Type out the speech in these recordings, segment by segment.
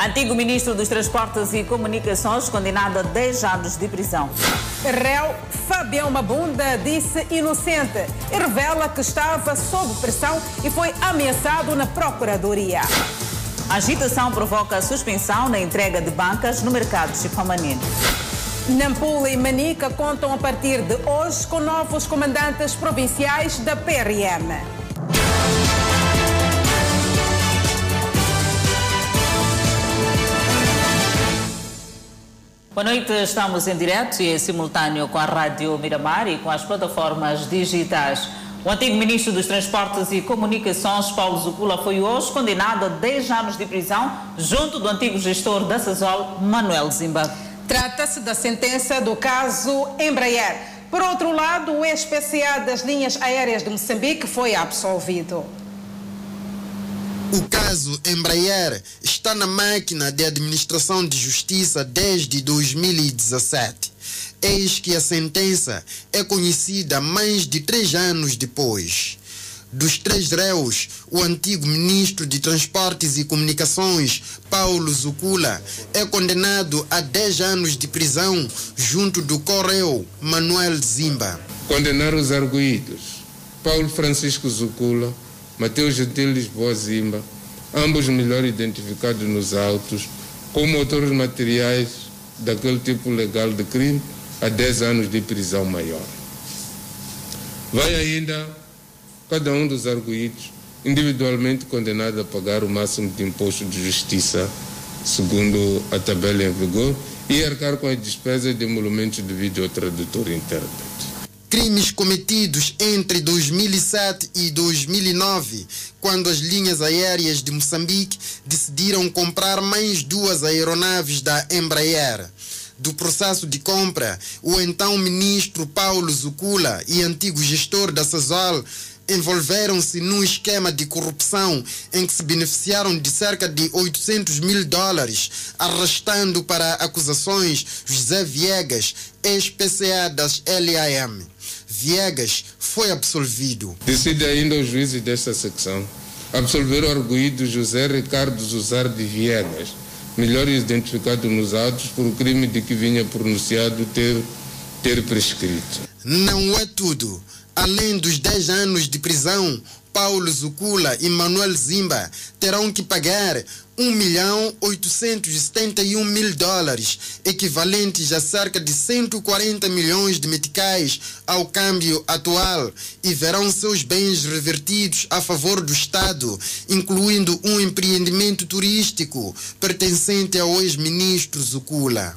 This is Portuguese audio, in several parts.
Antigo ministro dos Transportes e Comunicações condenado a 10 anos de prisão. Réu Fabião Mabunda disse inocente e revela que estava sob pressão e foi ameaçado na Procuradoria. A agitação provoca suspensão na entrega de bancas no mercado chipamanino. Nampula e Manica contam a partir de hoje com novos comandantes provinciais da PRM. Boa noite, estamos em direto e em simultâneo com a Rádio Miramar e com as plataformas digitais. O antigo ministro dos Transportes e Comunicações, Paulo Zucula, foi hoje condenado a 10 anos de prisão junto do antigo gestor da Sasol, Manuel Zimba. Trata-se da sentença do caso Embraer. Por outro lado, o ex-PCA das linhas aéreas de Moçambique foi absolvido. O caso Embraer está na máquina de administração de justiça desde 2017. Eis que a sentença é conhecida mais de três anos depois. Dos três réus, o antigo ministro de Transportes e Comunicações, Paulo Zucula, é condenado a 10 anos de prisão junto do correu Manuel Zimba. Condenar os arguídos, Paulo Francisco Zucula, Mateus Gentil Lisboa Zimba, ambos melhor identificados nos autos, como autores materiais daquele tipo legal de crime, a 10 anos de prisão maior. Vai ainda cada um dos arguídos individualmente condenado a pagar o máximo de imposto de justiça, segundo a tabela em vigor, e arcar com as despesas de emolumentos de vídeo ao tradutor intérprete. Crimes cometidos entre 2007 e 2009, quando as linhas aéreas de Moçambique decidiram comprar mais duas aeronaves da Embraer do processo de compra, o então ministro Paulo Zucula e antigo gestor da Sasol envolveram-se num esquema de corrupção em que se beneficiaram de cerca de 800 mil dólares, arrastando para acusações José Viegas, ex-PCA das LAM. Viegas foi absolvido. Decide ainda o juízes desta secção absolver o arguído José Ricardo José de Viegas, melhor identificado nos autos por o crime de que vinha pronunciado ter, ter prescrito. Não é tudo. Além dos 10 anos de prisão, Paulo Zucula e Manuel Zimba terão que pagar 1 milhão 871 mil dólares, equivalentes a cerca de 140 milhões de meticais ao câmbio atual, e verão seus bens revertidos a favor do Estado, incluindo um empreendimento turístico pertencente ao ex-ministro Zucula.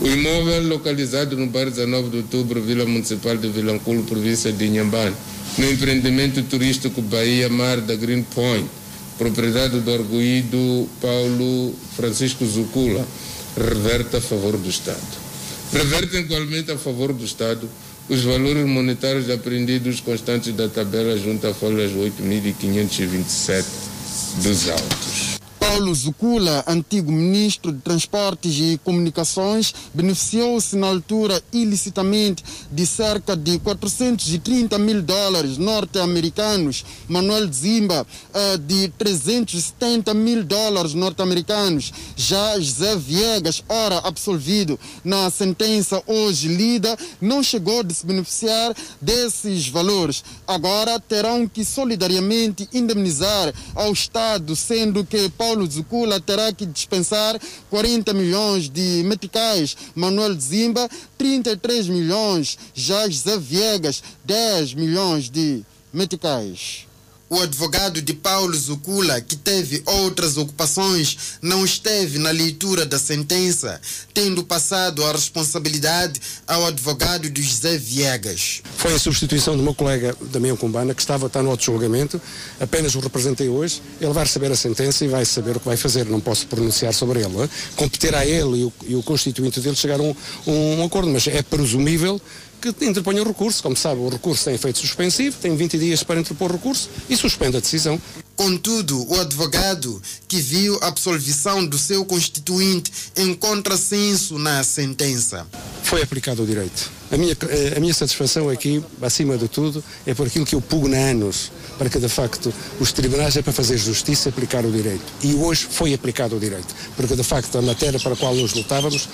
O imóvel localizado no bairro 19 de Outubro, Vila Municipal de Vilanculo, província de Inhambane, no empreendimento turístico Bahia Mar da Green Point, propriedade do arguído Paulo Francisco Zucula, reverte a favor do Estado. Reverte igualmente a favor do Estado os valores monetários apreendidos constantes da tabela junto a folhas 8.527 dos autos. Paulo Zucula, antigo ministro de Transportes e Comunicações, beneficiou-se na altura ilicitamente de cerca de 430 mil dólares norte-americanos. Manuel Zimba, eh, de 370 mil dólares norte-americanos. Já José Viegas, ora absolvido na sentença hoje lida, não chegou de se beneficiar desses valores. Agora terão que solidariamente indemnizar ao Estado, sendo que Paulo Zucula terá que dispensar 40 milhões de meticais, Manuel Zimba 33 milhões, já José Viegas 10 milhões de meticais. O advogado de Paulo Zucula, que teve outras ocupações, não esteve na leitura da sentença, tendo passado a responsabilidade ao advogado de José Viegas. Foi a substituição do meu colega Damião Cumbana, que estava está no outro julgamento, apenas o representei hoje. Ele vai receber a sentença e vai saber o que vai fazer. Não posso pronunciar sobre ele. Competirá ele e o, e o constituinte dele chegar a um, um acordo, mas é presumível que interponha o recurso. Como sabe, o recurso tem efeito suspensivo, tem 20 dias para interpor recurso e suspende a decisão. Contudo, o advogado que viu a absolvição do seu constituinte encontra senso na sentença. Foi aplicado o direito. A minha, eh, a minha satisfação aqui, acima de tudo, é por aquilo que eu pugno há anos, para que de facto os tribunais é para fazer justiça e aplicar o direito. E hoje foi aplicado o direito, porque de facto a matéria para a qual nós lutávamos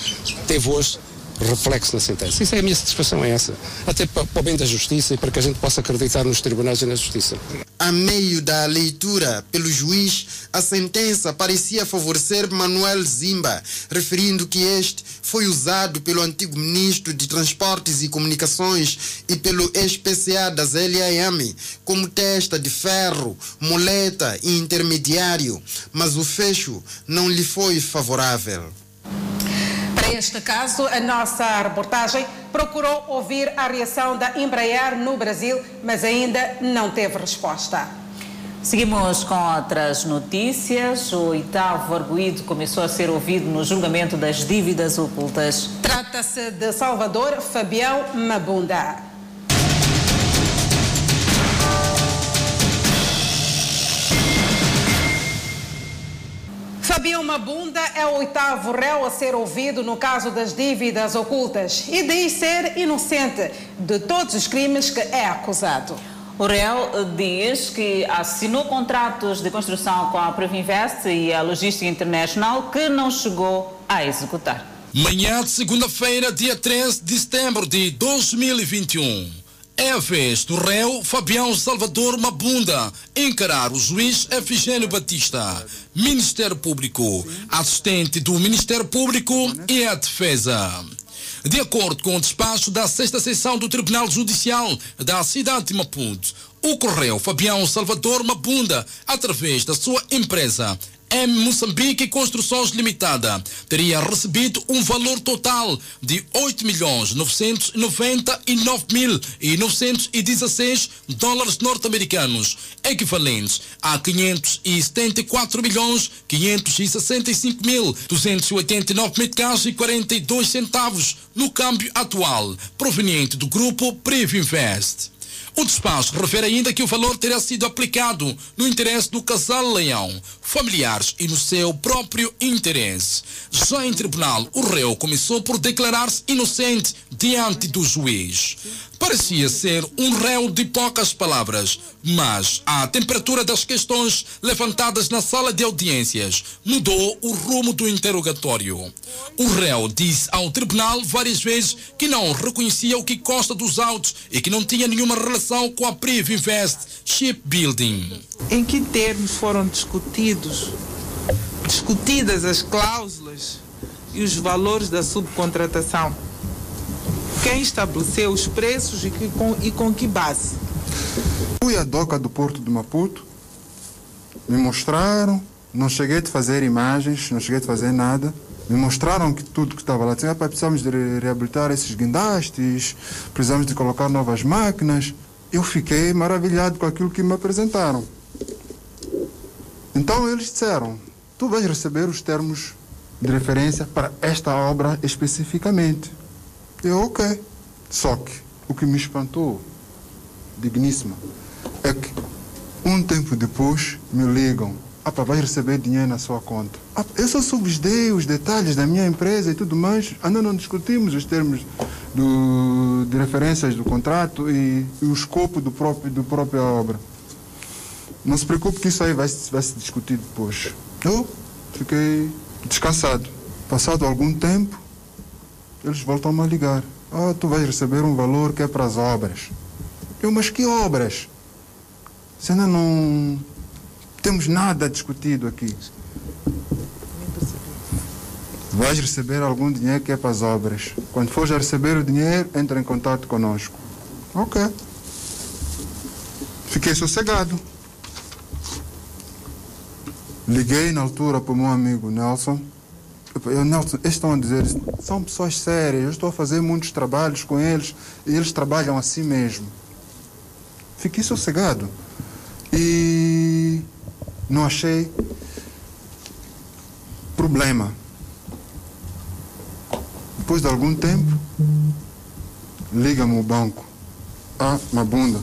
teve hoje reflexo na sentença. Isso é a minha satisfação, é essa. Até para, para o bem da justiça e para que a gente possa acreditar nos tribunais e na justiça. A meio da leitura pelo juiz, a sentença parecia favorecer Manuel Zimba, referindo que este foi usado pelo antigo ministro de Transportes e Comunicações e pelo ex-PCA da ZLIAM como testa de ferro, muleta e intermediário, mas o fecho não lhe foi favorável. Para este caso, a nossa reportagem procurou ouvir a reação da Embraer no Brasil, mas ainda não teve resposta. Seguimos com outras notícias. O oitavo arguído começou a ser ouvido no julgamento das dívidas ocultas. Trata-se de Salvador Fabião Mabunda. Fabião Mabunda é o oitavo réu a ser ouvido no caso das dívidas ocultas e diz ser inocente de todos os crimes que é acusado. O réu diz que assinou contratos de construção com a Provinvest e a Logística International que não chegou a executar. Manhã de segunda-feira, dia 13 de setembro de 2021. É a vez do réu Fabião Salvador Mabunda encarar o juiz Efigênio Batista, Ministério Público, assistente do Ministério Público e a defesa. De acordo com o despacho da sexta sessão do Tribunal Judicial da cidade de Maputo, o Correio Fabião Salvador Mabunda, através da sua empresa M Moçambique Construções Limitada teria recebido um valor total de 8 milhões 999 mil e 916 dólares norte-americanos, equivalentes a 574 milhões 565 mil 289 meticais e 42 centavos no câmbio atual, proveniente do grupo Privinvest. O despacho refere ainda que o valor terá sido aplicado no interesse do casal Leão, familiares e no seu próprio interesse. Já em tribunal, o réu começou por declarar-se inocente diante do juiz. Parecia ser um réu de poucas palavras, mas a temperatura das questões levantadas na sala de audiências mudou o rumo do interrogatório. O réu disse ao tribunal várias vezes que não reconhecia o que consta dos autos e que não tinha nenhuma relação com a Priv Invest Shipbuilding. Em que termos foram discutidos, discutidas as cláusulas e os valores da subcontratação? Quem estabeleceu os preços e, que, com, e com que base? Fui à doca do Porto de Maputo, me mostraram, não cheguei a fazer imagens, não cheguei a fazer nada. Me mostraram que tudo que estava lá, dizendo, precisamos de reabilitar esses guindastes, precisamos de colocar novas máquinas. Eu fiquei maravilhado com aquilo que me apresentaram. Então eles disseram, tu vais receber os termos de referência para esta obra especificamente. Eu, ok. Só que o que me espantou, digníssima, é que um tempo depois me ligam. Ah, pá, vais receber dinheiro na sua conta. Ah, eu só subsidiei os detalhes da minha empresa e tudo mais. Ainda não discutimos os termos do, de referências do contrato e, e o escopo do próprio, do própria obra. Não se preocupe que isso aí vai, vai se discutir depois. Eu fiquei descansado. Passado algum tempo, eles voltam a ligar. Ah, tu vais receber um valor que é para as obras. Eu, mas que obras? Se ainda não temos nada discutido aqui. Vais receber algum dinheiro que é para as obras. Quando fores a receber o dinheiro, entra em contato conosco. Ok. Fiquei sossegado. Liguei na altura para o meu amigo Nelson. Eu, Nelson, eles estão a dizer, são pessoas sérias, eu estou a fazer muitos trabalhos com eles e eles trabalham assim mesmo. Fiquei sossegado. E não achei problema. Depois de algum tempo, liga-me o banco. Ah, Mabunda,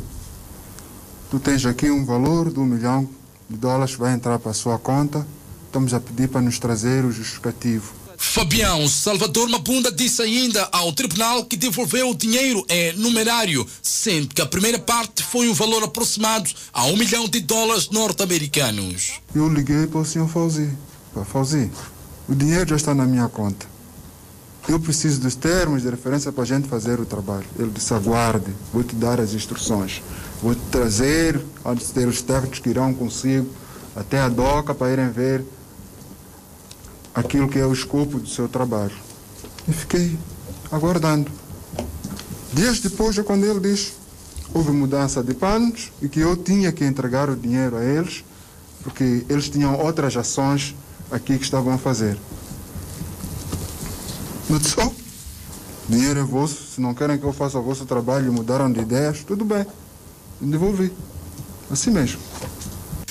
tu tens aqui um valor de um milhão de dólares vai entrar para a sua conta. Estamos a pedir para nos trazer o justificativo. Fabião Salvador Mabunda disse ainda ao tribunal que devolveu o dinheiro em numerário, sendo que a primeira parte foi um valor aproximado a um milhão de dólares norte-americanos. Eu liguei para o senhor Fauzi. Para Fauzi, o dinheiro já está na minha conta. Eu preciso dos termos de referência para a gente fazer o trabalho. Ele disse, aguarde, vou te dar as instruções. Vou trazer, antes de ter os técnicos que irão consigo, até a DOCA para irem ver aquilo que é o escopo do seu trabalho. E fiquei aguardando. Dias depois é quando ele diz houve mudança de planos e que eu tinha que entregar o dinheiro a eles, porque eles tinham outras ações aqui que estavam a fazer. Disse, oh, dinheiro é vosso, se não querem que eu faça o vosso trabalho mudaram de ideias, tudo bem. Devolvi. Assim mesmo.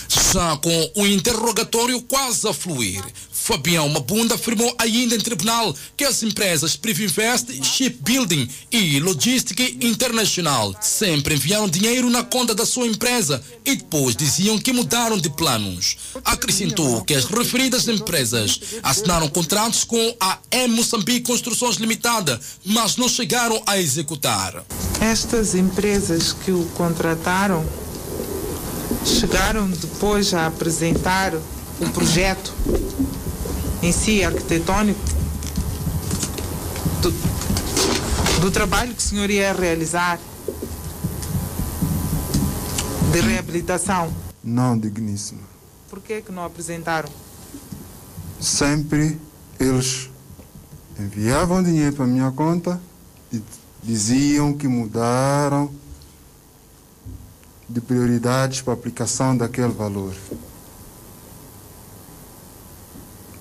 Já com o interrogatório quase a fluir, Fabião Mabunda afirmou ainda em tribunal que as empresas Privinvest, Shipbuilding e Logistic International sempre enviaram dinheiro na conta da sua empresa e depois diziam que mudaram de planos. Acrescentou que as referidas empresas assinaram contratos com a M Moçambique Construções Limitada, mas não chegaram a executar. Estas empresas que o contrataram chegaram depois a apresentar o projeto em si arquitetônico do, do trabalho que o senhor ia realizar de reabilitação? Não, digníssimo. Por que que não apresentaram? Sempre eles enviavam dinheiro para a minha conta e diziam que mudaram de prioridades para a aplicação daquele valor.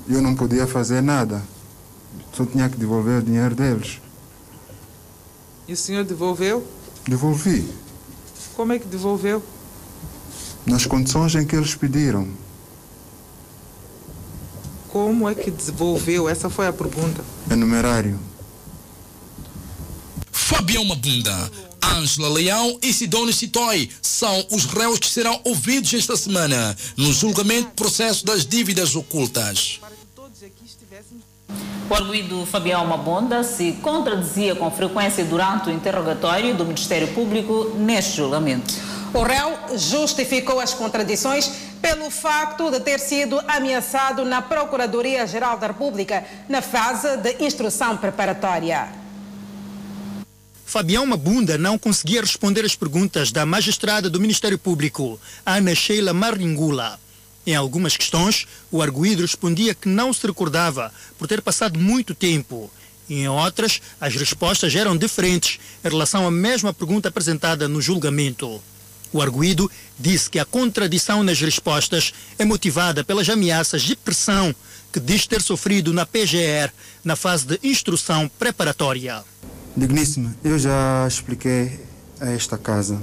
Eu não podia fazer nada. Só tinha que devolver o dinheiro deles. E o senhor devolveu? Devolvi. Como é que devolveu? Nas condições em que eles pediram. Como é que devolveu? Essa foi a pergunta. É numerário. Fabião Mabunda, Ângela Leão e Sidónio Citói são os réus que serão ouvidos esta semana no julgamento do processo das dívidas ocultas. O arguido Fabião Mabunda se contradizia com frequência durante o interrogatório do Ministério Público neste julgamento. O réu justificou as contradições pelo facto de ter sido ameaçado na Procuradoria-Geral da República na fase de instrução preparatória. Fabião Mabunda não conseguia responder às perguntas da magistrada do Ministério Público, Ana Sheila Maringula. Em algumas questões, o arguído respondia que não se recordava por ter passado muito tempo. Em outras, as respostas eram diferentes em relação à mesma pergunta apresentada no julgamento. O arguído disse que a contradição nas respostas é motivada pelas ameaças de pressão que diz ter sofrido na PGR na fase de instrução preparatória. Digníssima, eu já expliquei a esta casa.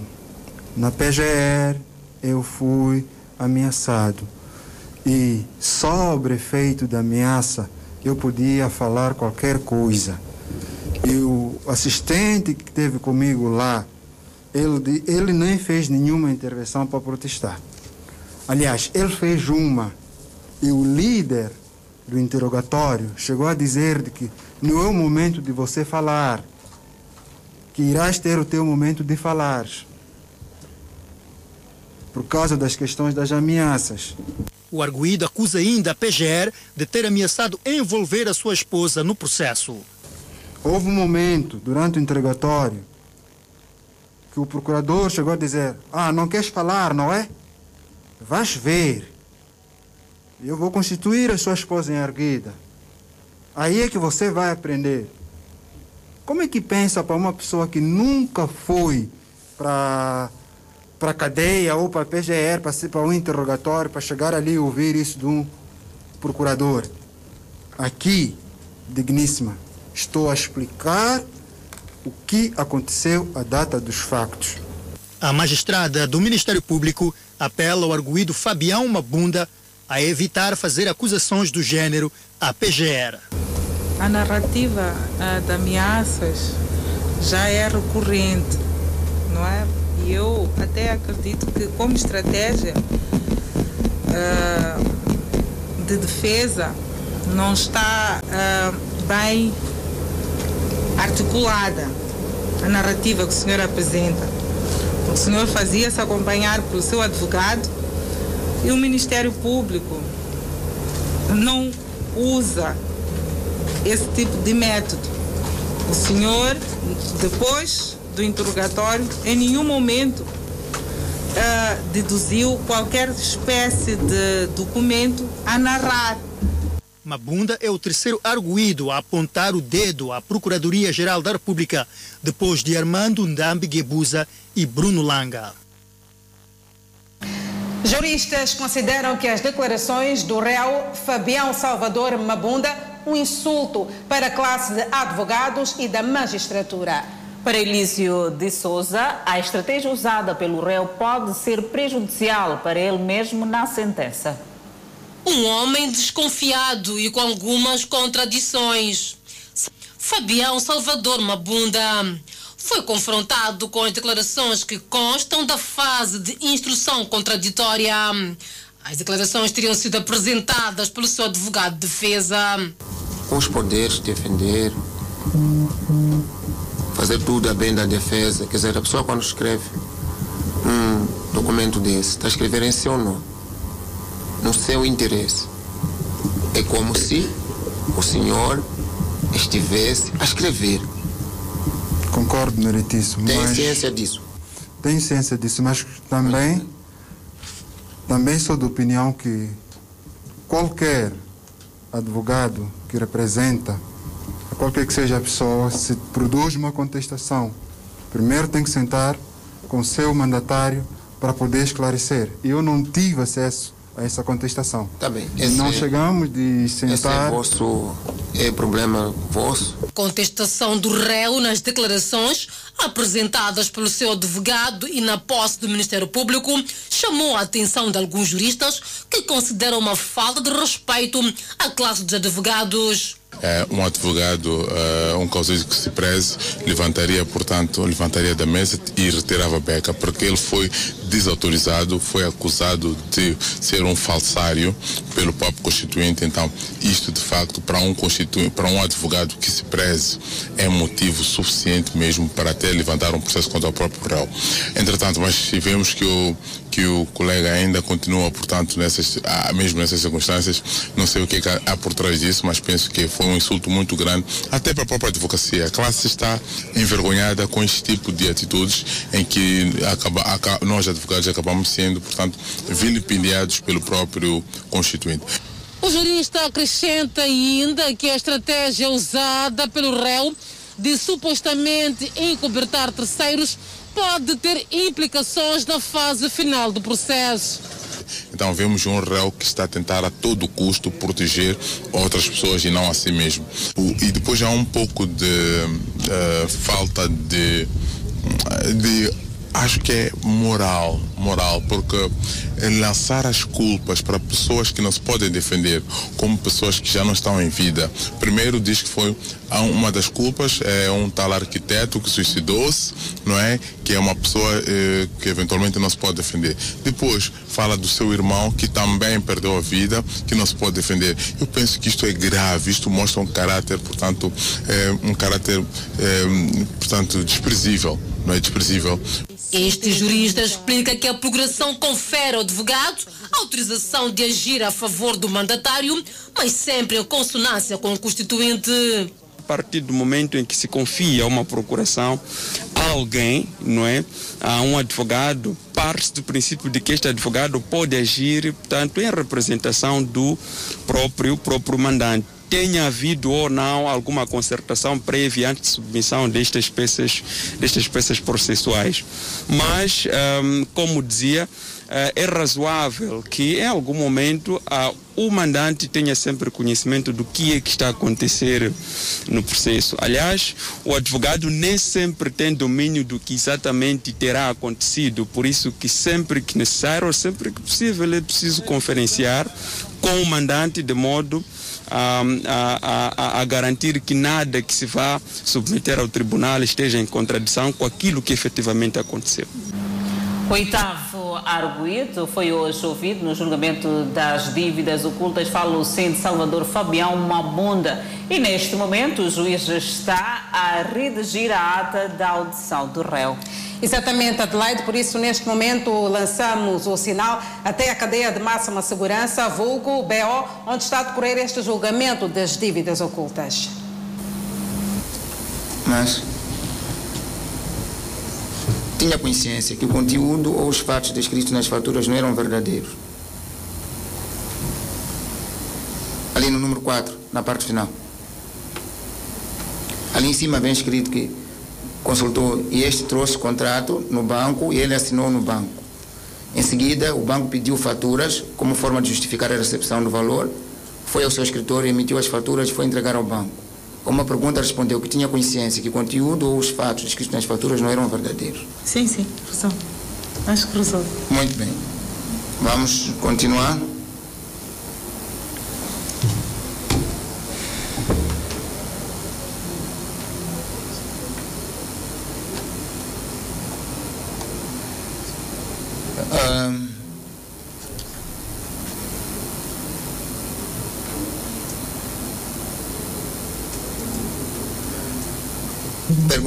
Na PGR eu fui ameaçado e sobre efeito da ameaça eu podia falar qualquer coisa. E o assistente que esteve comigo lá, ele, ele nem fez nenhuma intervenção para protestar. Aliás, ele fez uma. E o líder do interrogatório chegou a dizer que não é o momento de você falar, que irás ter o teu momento de falar, por causa das questões das ameaças. O arguído acusa ainda a PGR de ter ameaçado envolver a sua esposa no processo. Houve um momento durante o interrogatório que o procurador chegou a dizer: Ah, não queres falar, não é? Vais ver. Eu vou constituir a sua esposa em erguida. Aí é que você vai aprender. Como é que pensa para uma pessoa que nunca foi para para a cadeia ou para a PGR, para, para um interrogatório, para chegar ali e ouvir isso de um procurador? Aqui, digníssima, estou a explicar o que aconteceu à data dos factos. A magistrada do Ministério Público apela ao arguído Fabião Mabunda a evitar fazer acusações do gênero à PGR. A narrativa uh, de ameaças já é recorrente, não é? E eu até acredito que, como estratégia, uh, de defesa não está uh, bem articulada a narrativa que o senhor apresenta. O senhor fazia-se acompanhar pelo seu advogado e o Ministério Público não usa esse tipo de método. O senhor, depois do interrogatório, em nenhum momento uh, deduziu qualquer espécie de documento a narrar. Mabunda é o terceiro arguído a apontar o dedo à Procuradoria-Geral da República, depois de Armando Ndambi Guebuza e Bruno Langa. Juristas consideram que as declarações do réu Fabião Salvador Mabunda um insulto para a classe de advogados e da magistratura. Para Elísio de Souza, a estratégia usada pelo réu pode ser prejudicial para ele mesmo na sentença. Um homem desconfiado e com algumas contradições. Fabião Salvador Mabunda foi confrontado com as declarações que constam da fase de instrução contraditória. As declarações teriam sido apresentadas pelo seu advogado de defesa. Com os poderes defender, fazer tudo a bem da defesa. Quer dizer, a pessoa quando escreve um documento desse, está a escrever em seu nome, no seu interesse. É como se o senhor estivesse a escrever. Concordo, meritíssimo. Tem ciência disso? Tenho ciência disso, mas também, também sou da opinião que qualquer advogado que representa qualquer que seja a pessoa, se produz uma contestação, primeiro tem que sentar com o seu mandatário para poder esclarecer. Eu não tive acesso a essa contestação. Tá bem. Esse, não chegamos de sentar. Esse é vosso é problema vosso. Contestação do réu nas declarações apresentadas pelo seu advogado e na posse do Ministério Público chamou a atenção de alguns juristas que consideram uma falta de respeito à classe dos advogados um advogado, é, um causista que se preze, levantaria, portanto, levantaria da mesa e retirava a beca, porque ele foi desautorizado, foi acusado de ser um falsário pelo próprio constituinte. Então, isto de facto, para um constituinte, para um advogado que se preze, é motivo suficiente mesmo para até levantar um processo contra o próprio réu. Entretanto, mas vemos que o, que o colega ainda continua, portanto, nessas, mesmo nessas circunstâncias, não sei o que é há por trás disso, mas penso que foi um insulto muito grande, até para a própria advocacia. A classe está envergonhada com este tipo de atitudes em que acaba, nós advogados acabamos sendo, portanto, vilipendiados pelo próprio constituinte. O jurista acrescenta ainda que a estratégia usada pelo réu de supostamente encobertar terceiros pode ter implicações na fase final do processo. Então vemos um réu que está a tentar a todo custo proteger outras pessoas e não a si mesmo. E depois há um pouco de uh, falta de, de acho que é moral, moral, porque lançar as culpas para pessoas que não se podem defender, como pessoas que já não estão em vida. Primeiro diz que foi uma das culpas é um tal arquiteto que suicidou-se, não é? Que é uma pessoa eh, que eventualmente não se pode defender. Depois fala do seu irmão que também perdeu a vida, que não se pode defender. Eu penso que isto é grave, isto mostra um caráter, portanto, é, um caráter, é, portanto, desprezível, não é desprezível. Este jurista explica que a procuração confere ao advogado autorização de agir a favor do mandatário, mas sempre em consonância com o constituinte. A partir do momento em que se confia uma procuração a alguém, não é? A um advogado, parte do princípio de que este advogado pode agir, portanto, em representação do próprio próprio mandante tenha havido ou não alguma concertação prévia antes de submissão destas peças, destas peças processuais. Mas, um, como dizia, uh, é razoável que em algum momento uh, o mandante tenha sempre conhecimento do que é que está a acontecer no processo. Aliás, o advogado nem sempre tem domínio do que exatamente terá acontecido, por isso que sempre que necessário, ou sempre que possível, é preciso conferenciar com o mandante de modo a, a, a, garantir que nada que se vá submeter ao tribunal esteja em contradição com aquilo que efetivamente aconteceu. Oitavo arguído foi hoje ouvido no julgamento das dívidas ocultas. Centro Salvador Fabião Mabunda. E neste momento o juiz está a redigir a ata da audição do réu. Exatamente, Adelaide, por isso neste momento lançamos o sinal até a cadeia de máxima segurança, vulgo BO, onde está a decorrer este julgamento das dívidas ocultas. Mas tinha consciência que o conteúdo ou os fatos descritos nas faturas não eram verdadeiros. Ali no número 4, na parte final. Ali em cima vem escrito que consultou e este trouxe contrato no banco e ele assinou no banco. Em seguida, o banco pediu faturas como forma de justificar a recepção do valor, foi ao seu escritório, emitiu as faturas e foi entregar ao banco. Com uma pergunta respondeu que tinha consciência que o conteúdo ou os fatos descritos nas faturas não eram verdadeiros. Sim, sim, resolve. Acho que resolve. Muito bem. Vamos continuar.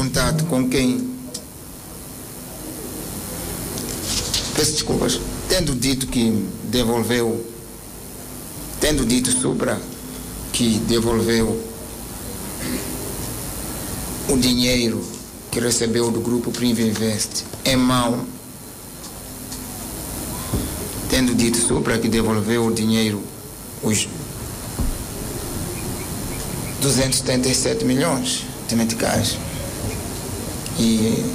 Perguntado com quem. Peço desculpas. Tendo dito que devolveu, tendo dito Supra que devolveu o dinheiro que recebeu do grupo Priva Invest em mão, tendo dito Supra que devolveu o dinheiro, os 277 milhões de meticais e,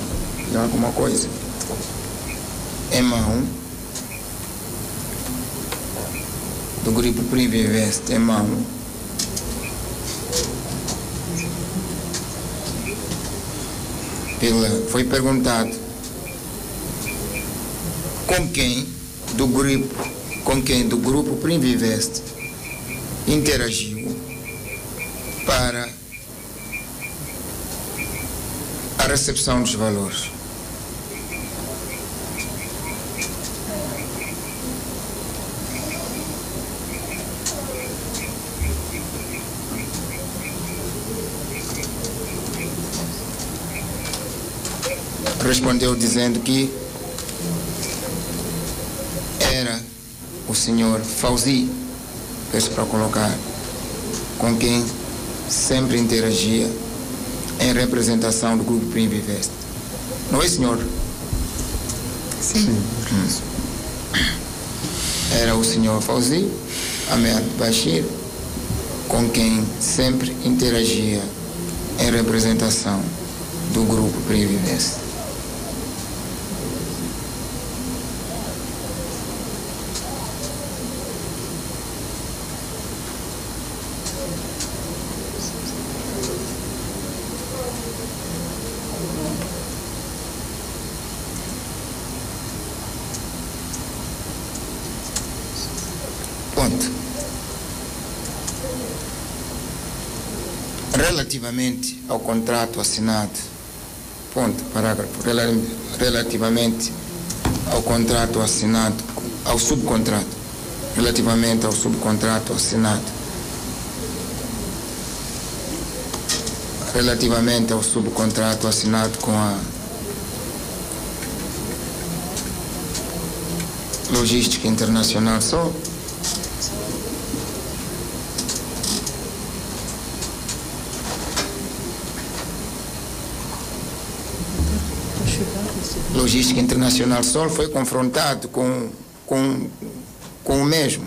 alguma coisa. Em mão. Do grupo Priva Invest em mão. Pela, foi perguntado com quem do grupo com quem do grupo Priva Invest interagiu para a recepção dos valores. Respondeu dizendo que era o senhor Fauzi, peço para colocar, com quem sempre interagia em representação do grupo Prima Invest. Não é, senhor? Sim. Hum. Era o senhor Fauzi Ahmed Bashir, com quem sempre interagia em representação do grupo Prima Invest. Ponto. Relativamente ao contrato assinado, ponto, parágrafo, rela- relativamente ao contrato assinado, ao subcontrato, relativamente ao subcontrato assinado, relativamente ao subcontrato assinado com a Logística Internacional Sol, Logística Internacional Sol foi confrontado com, com, com o mesmo.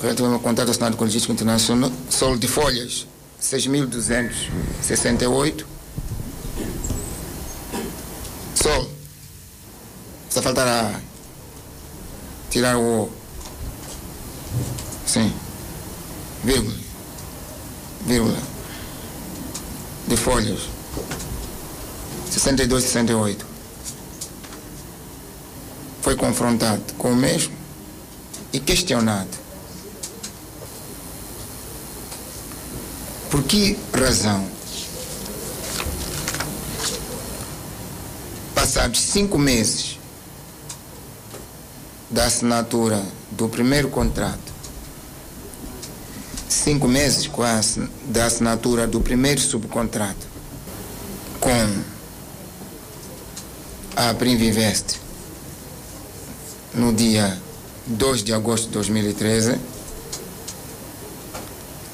Relativamente ao contrato assinado com Logística Internacional Sol de folhas 6.268. Sol. Só faltará tirar O. Sim. Vírgula. Vírgula. De folhas. 62, 68. Foi confrontado com o mesmo e questionado. Por que razão? Passados cinco meses da assinatura do primeiro contrato, cinco meses com a, da assinatura do primeiro subcontrato com a Primvivest no dia 2 de agosto de 2013,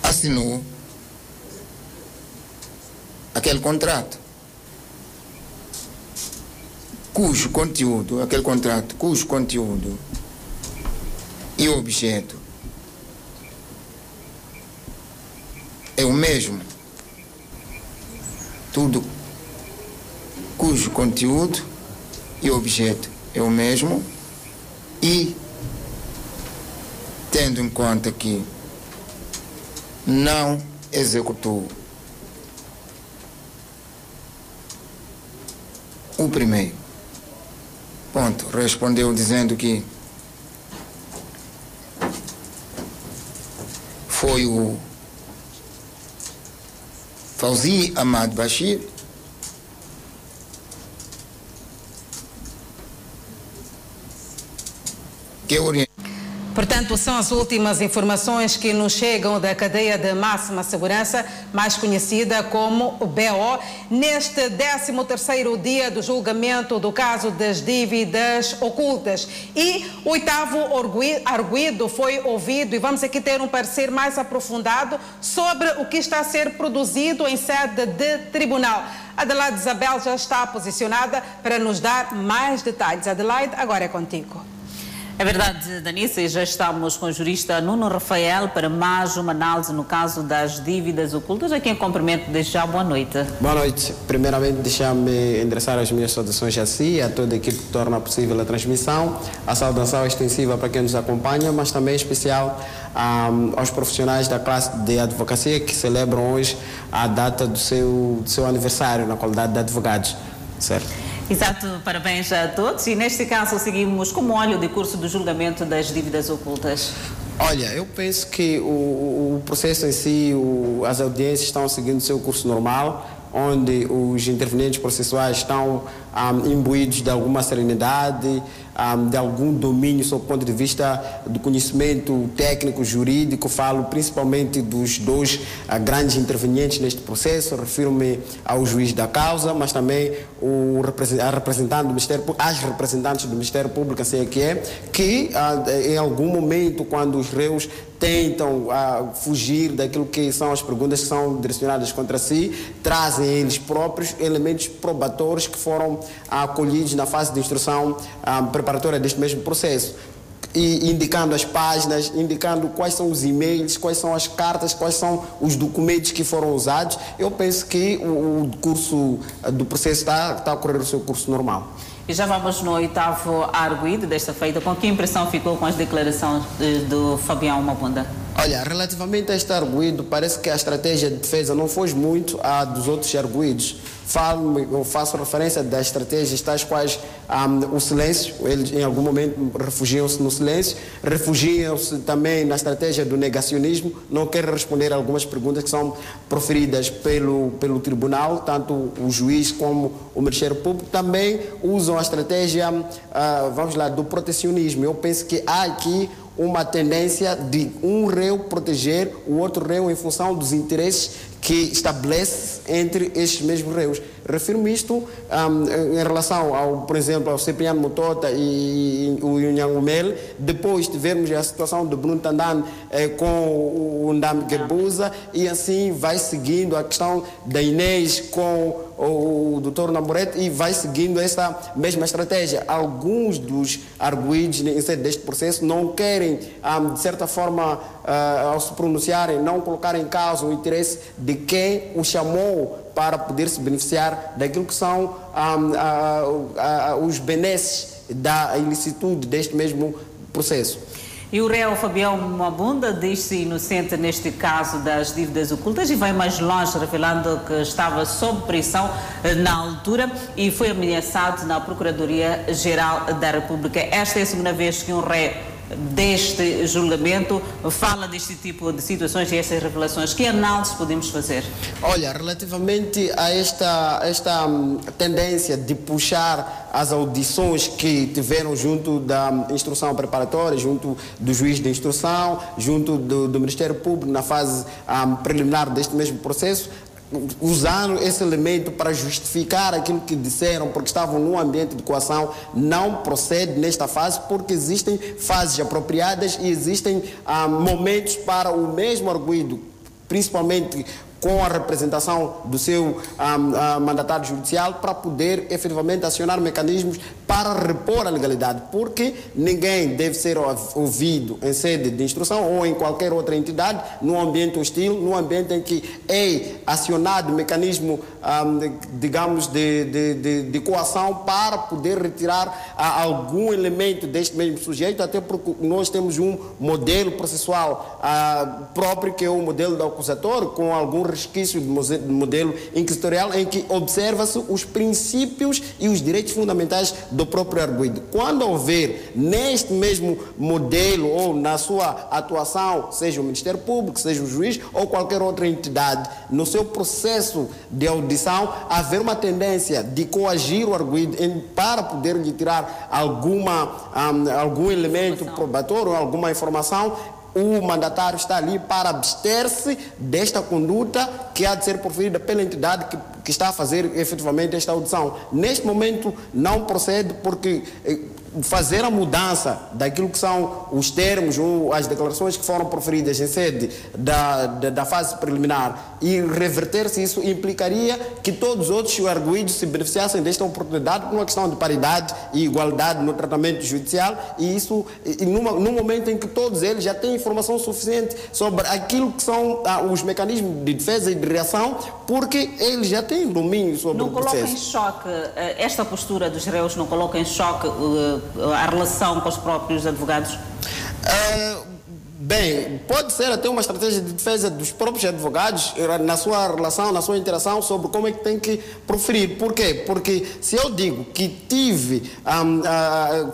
assinou aquele contrato, cujo conteúdo, aquele contrato, cujo conteúdo e objeto é o mesmo. Tudo cujo conteúdo e objeto é o mesmo e tendo em conta que não executou o primeiro. Ponto. Respondeu dizendo que foi o Fauzi Ahmad Bashir que Portanto, são as últimas informações que nos chegam da cadeia de máxima segurança, mais conhecida como BO, neste 13º dia do julgamento do caso das dívidas ocultas. E o oitavo arguído foi ouvido e vamos aqui ter um parecer mais aprofundado sobre o que está a ser produzido em sede de tribunal. Adelaide Isabel já está posicionada para nos dar mais detalhes. Adelaide, agora é contigo. É verdade, Danissa, e já estamos com o jurista Nuno Rafael para mais uma análise no caso das dívidas ocultas, a quem cumprimento já. Boa noite. Boa noite. Primeiramente, deixa-me endereçar as minhas saudações a si a toda a equipe que torna possível a transmissão. A saudação extensiva para quem nos acompanha, mas também especial um, aos profissionais da classe de advocacia que celebram hoje a data do seu, do seu aniversário na qualidade de advogados. Certo? Exato, parabéns a todos. E neste caso seguimos como olho de curso do julgamento das dívidas ocultas. Olha, eu penso que o, o processo em si, o, as audiências estão seguindo o seu curso normal, onde os intervenientes processuais estão um, imbuídos de alguma serenidade, um, de algum domínio sob o ponto de vista do conhecimento técnico, jurídico. Falo principalmente dos dois uh, grandes intervenientes neste processo. Refiro-me ao juiz da causa, mas também o a representante do Ministério as representantes do Ministério Público, assim é que é, que uh, em algum momento, quando os réus tentam uh, fugir daquilo que são as perguntas que são direcionadas contra si, trazem eles próprios elementos probatórios que foram acolhidos na fase de instrução uh, preparatória deste mesmo processo. E indicando as páginas, indicando quais são os e-mails, quais são as cartas, quais são os documentos que foram usados. Eu penso que o, curso do processo está, está a ocorrer o seu curso normal. E já vamos no oitavo arguído desta feita. Com que impressão ficou com as declarações de, do Fabião Mabunda? Olha, relativamente a este arguído, parece que a estratégia de defesa não foge muito à dos outros arguídos falo, faço referência das estratégias tais quais um, o silêncio, eles em algum momento refugiam-se no silêncio, refugiam-se também na estratégia do negacionismo, não querem responder a algumas perguntas que são proferidas pelo, pelo tribunal, tanto o juiz como o Ministério Público, também usam a estratégia, uh, vamos lá, do protecionismo. Eu penso que há aqui uma tendência de um réu proteger o outro réu em função dos interesses que estabelece entre estes mesmos reus. Refiro-me isto um, em relação, ao, por exemplo, ao Cipriano Motota e, e o Yunhang Mel, depois tivermos a situação do Bruno Tandan eh, com o Ndam Gebuza e assim vai seguindo a questão da Inês com o, o Dr. Namorete e vai seguindo essa mesma estratégia. Alguns dos arguídos em sede deste processo não querem, um, de certa forma, uh, ao se pronunciarem, não colocar em causa o interesse de quem o chamou para poder se beneficiar daquilo que são um, uh, uh, os benesses da ilicitude deste mesmo processo. E o réu Fabião Mabunda diz-se inocente neste caso das dívidas ocultas e vai mais longe, revelando que estava sob pressão eh, na altura e foi ameaçado na Procuradoria-Geral da República. Esta é a segunda vez que um réu deste julgamento fala deste tipo de situações e estas revelações. Que análise podemos fazer? Olha, relativamente a esta, esta hum, tendência de puxar as audições que tiveram junto da instrução preparatória, junto do juiz de instrução, junto do, do Ministério Público na fase um, preliminar deste mesmo processo, usaram esse elemento para justificar aquilo que disseram, porque estavam num ambiente de coação, não procede nesta fase, porque existem fases apropriadas e existem ah, momentos para o mesmo arguído, principalmente com a representação do seu um, uh, mandatário judicial para poder efetivamente acionar mecanismos para repor a legalidade, porque ninguém deve ser ouvido em sede de instrução ou em qualquer outra entidade, num ambiente hostil, num ambiente em que é acionado mecanismo, um, digamos, de, de, de, de, coação para poder retirar uh, algum elemento deste mesmo sujeito, até porque nós temos um modelo processual uh, próprio, que é o modelo do acusatório, com algum resquício do modelo inquisitorial em que observa-se os princípios e os direitos fundamentais do próprio arguido. Quando houver neste mesmo modelo ou na sua atuação, seja o Ministério Público, seja o juiz ou qualquer outra entidade, no seu processo de audição, haver uma tendência de coagir o arguido para poder lhe tirar alguma, um, algum elemento probatório, alguma informação, o mandatário está ali para abster-se desta conduta que há de ser proferida pela entidade que, que está a fazer efetivamente esta audição. Neste momento não procede porque eh, fazer a mudança daquilo que são os termos ou as declarações que foram proferidas em sede da, da, da fase preliminar e reverter-se isso implicaria que todos os outros arguídos se beneficiassem desta oportunidade por uma questão de paridade e igualdade no tratamento judicial e isso e numa, no momento em que todos eles já têm informação suficiente sobre aquilo que são ah, os mecanismos de defesa e de reação porque eles já têm domínio sobre não o processo. Não coloca em choque, eh, esta postura dos réus não coloca em choque uh, a relação com os próprios advogados? Uh, Bem, pode ser até uma estratégia de defesa dos próprios advogados eh, na sua relação, na sua interação sobre como é que tem que proferir. Por quê? Porque se eu digo que tive, um, uh,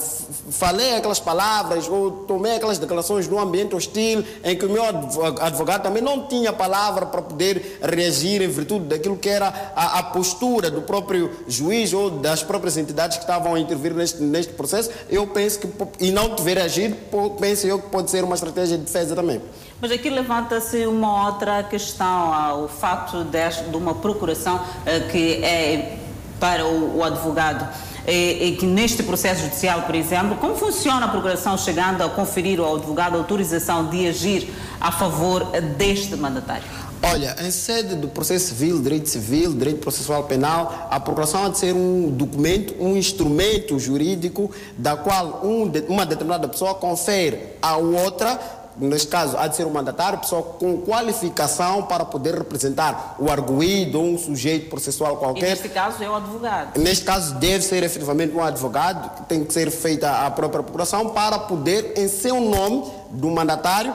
falei aquelas palavras ou tomei aquelas declarações num ambiente hostil em que o meu advogado também não tinha palavra para poder reagir em virtude daquilo que era a, a postura do próprio juiz ou das próprias entidades que estavam a intervir neste, neste processo, eu penso que, e não tiver agido, penso eu que pode ser uma estratégia de defesa também. Mas aqui levanta-se uma outra questão, ah, o facto de, uma procuração ah, que é para o, advogado e, e, que neste processo judicial, por exemplo, como funciona a procuração chegando a conferir ao advogado a autorização de agir a favor deste mandatário? Olha, em sede do processo civil, direito civil, direito processual penal, a procuração há de ser um documento, um instrumento jurídico da qual um, uma determinada pessoa confere à outra neste caso, há de ser um mandatário, pessoa com qualificação para poder representar o arguído ou um sujeito processual qualquer. E neste caso é o advogado. Neste caso deve ser efetivamente um advogado, tem que ser feita a própria procuração para poder, em seu nome do mandatário,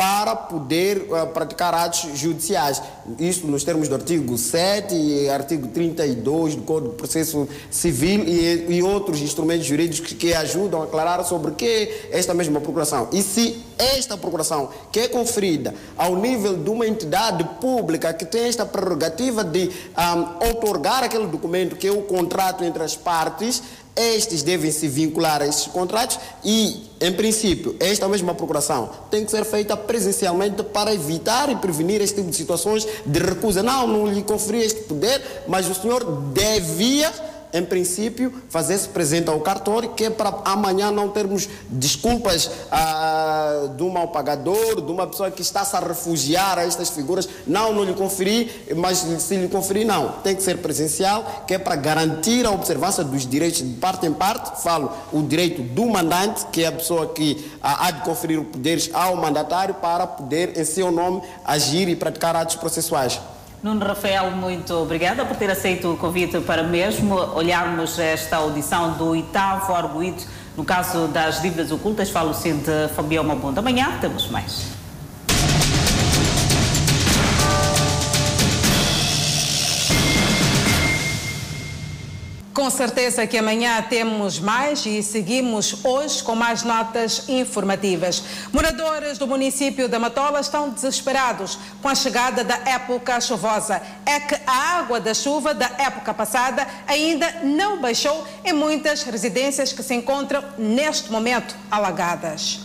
para poder uh, praticar atos judiciais. Isso nos termos do artigo 7 e artigo 32 do Código de Processo Civil e, e outros instrumentos jurídicos que, que, ajudam a aclarar sobre que é esta mesma procuração. E se esta procuração, que é conferida ao nível de uma entidade pública que tem esta prerrogativa de um, ah, otorgar aquele documento que é o contrato entre as partes, estes devem se vincular a estes contratos e, em princípio, esta mesma procuração tem que ser feita presencialmente para evitar e prevenir este tipo de situações de recusa. Não, não lhe conferi este poder, mas o senhor devia em princípio, fazer-se presente ao cartório, que é para amanhã não termos desculpas ah, de um mal pagador, de uma pessoa que está-se a refugiar a estas figuras. Não, não lhe conferi, mas se lhe conferir, não. Tem que ser presencial, que é para garantir a observância dos direitos de parte em parte. Falo o direito do mandante, que é a pessoa que ah, há de conferir os poderes ao mandatário para poder, em seu nome, agir e praticar atos processuais. Nuno Rafael, muito obrigada por ter aceito o convite para mesmo olharmos esta audição do oitavo arguído no caso das dívidas ocultas. Falo-se de Fabião Mabunda. Amanhã temos mais. Com certeza que amanhã temos mais e seguimos hoje com mais notas informativas. Moradores do município da Matola estão desesperados com a chegada da época chuvosa. É que a água da chuva da época passada ainda não baixou em muitas residências que se encontram neste momento alagadas.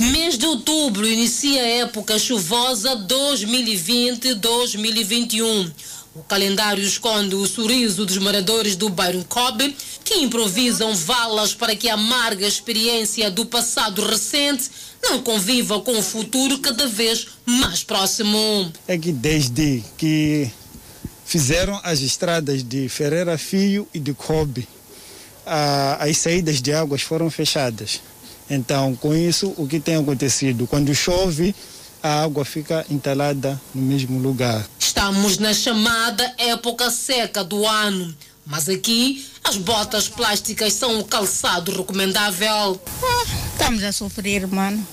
Mês de outubro inicia a época chuvosa 2020-2021. O calendário esconde o sorriso dos moradores do bairro Kobe, que improvisam valas para que a amarga experiência do passado recente não conviva com o futuro cada vez mais próximo. É que desde que fizeram as estradas de Ferreira Fio e de Kobe, as saídas de águas foram fechadas. Então, com isso, o que tem acontecido? Quando chove, a água fica entalada no mesmo lugar. Estamos na chamada época seca do ano, mas aqui as botas plásticas são o calçado recomendável. Ah, estamos a sofrer, mano.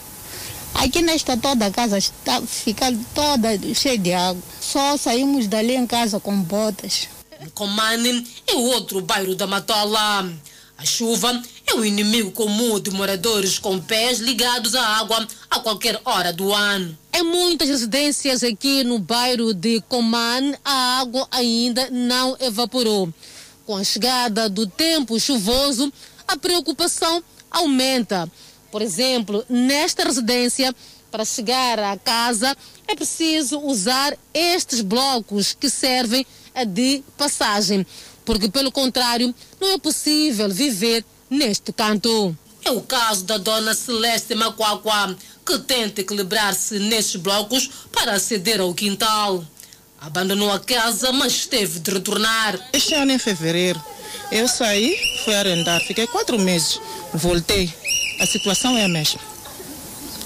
Aqui nesta toda a casa está ficando toda cheia de água. Só saímos dali em casa com botas. Comane é outro bairro da Matola. A chuva é o inimigo comum de moradores com pés ligados à água a qualquer hora do ano. Em muitas residências aqui no bairro de Coman, a água ainda não evaporou. Com a chegada do tempo chuvoso, a preocupação aumenta. Por exemplo, nesta residência, para chegar à casa, é preciso usar estes blocos que servem de passagem porque, pelo contrário, não é possível viver neste canto. É o caso da dona Celeste Macuacua, que tenta equilibrar-se nestes blocos para aceder ao quintal. Abandonou a casa, mas teve de retornar. Este ano, em fevereiro, eu saí, fui arrendar, fiquei quatro meses, voltei. A situação é a mesma.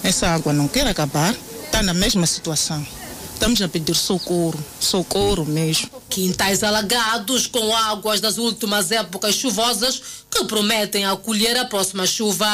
Essa água não quer acabar, está na mesma situação. Estamos a pedir socorro, socorro mesmo. Quintais alagados com águas das últimas épocas chuvosas que prometem acolher a próxima chuva.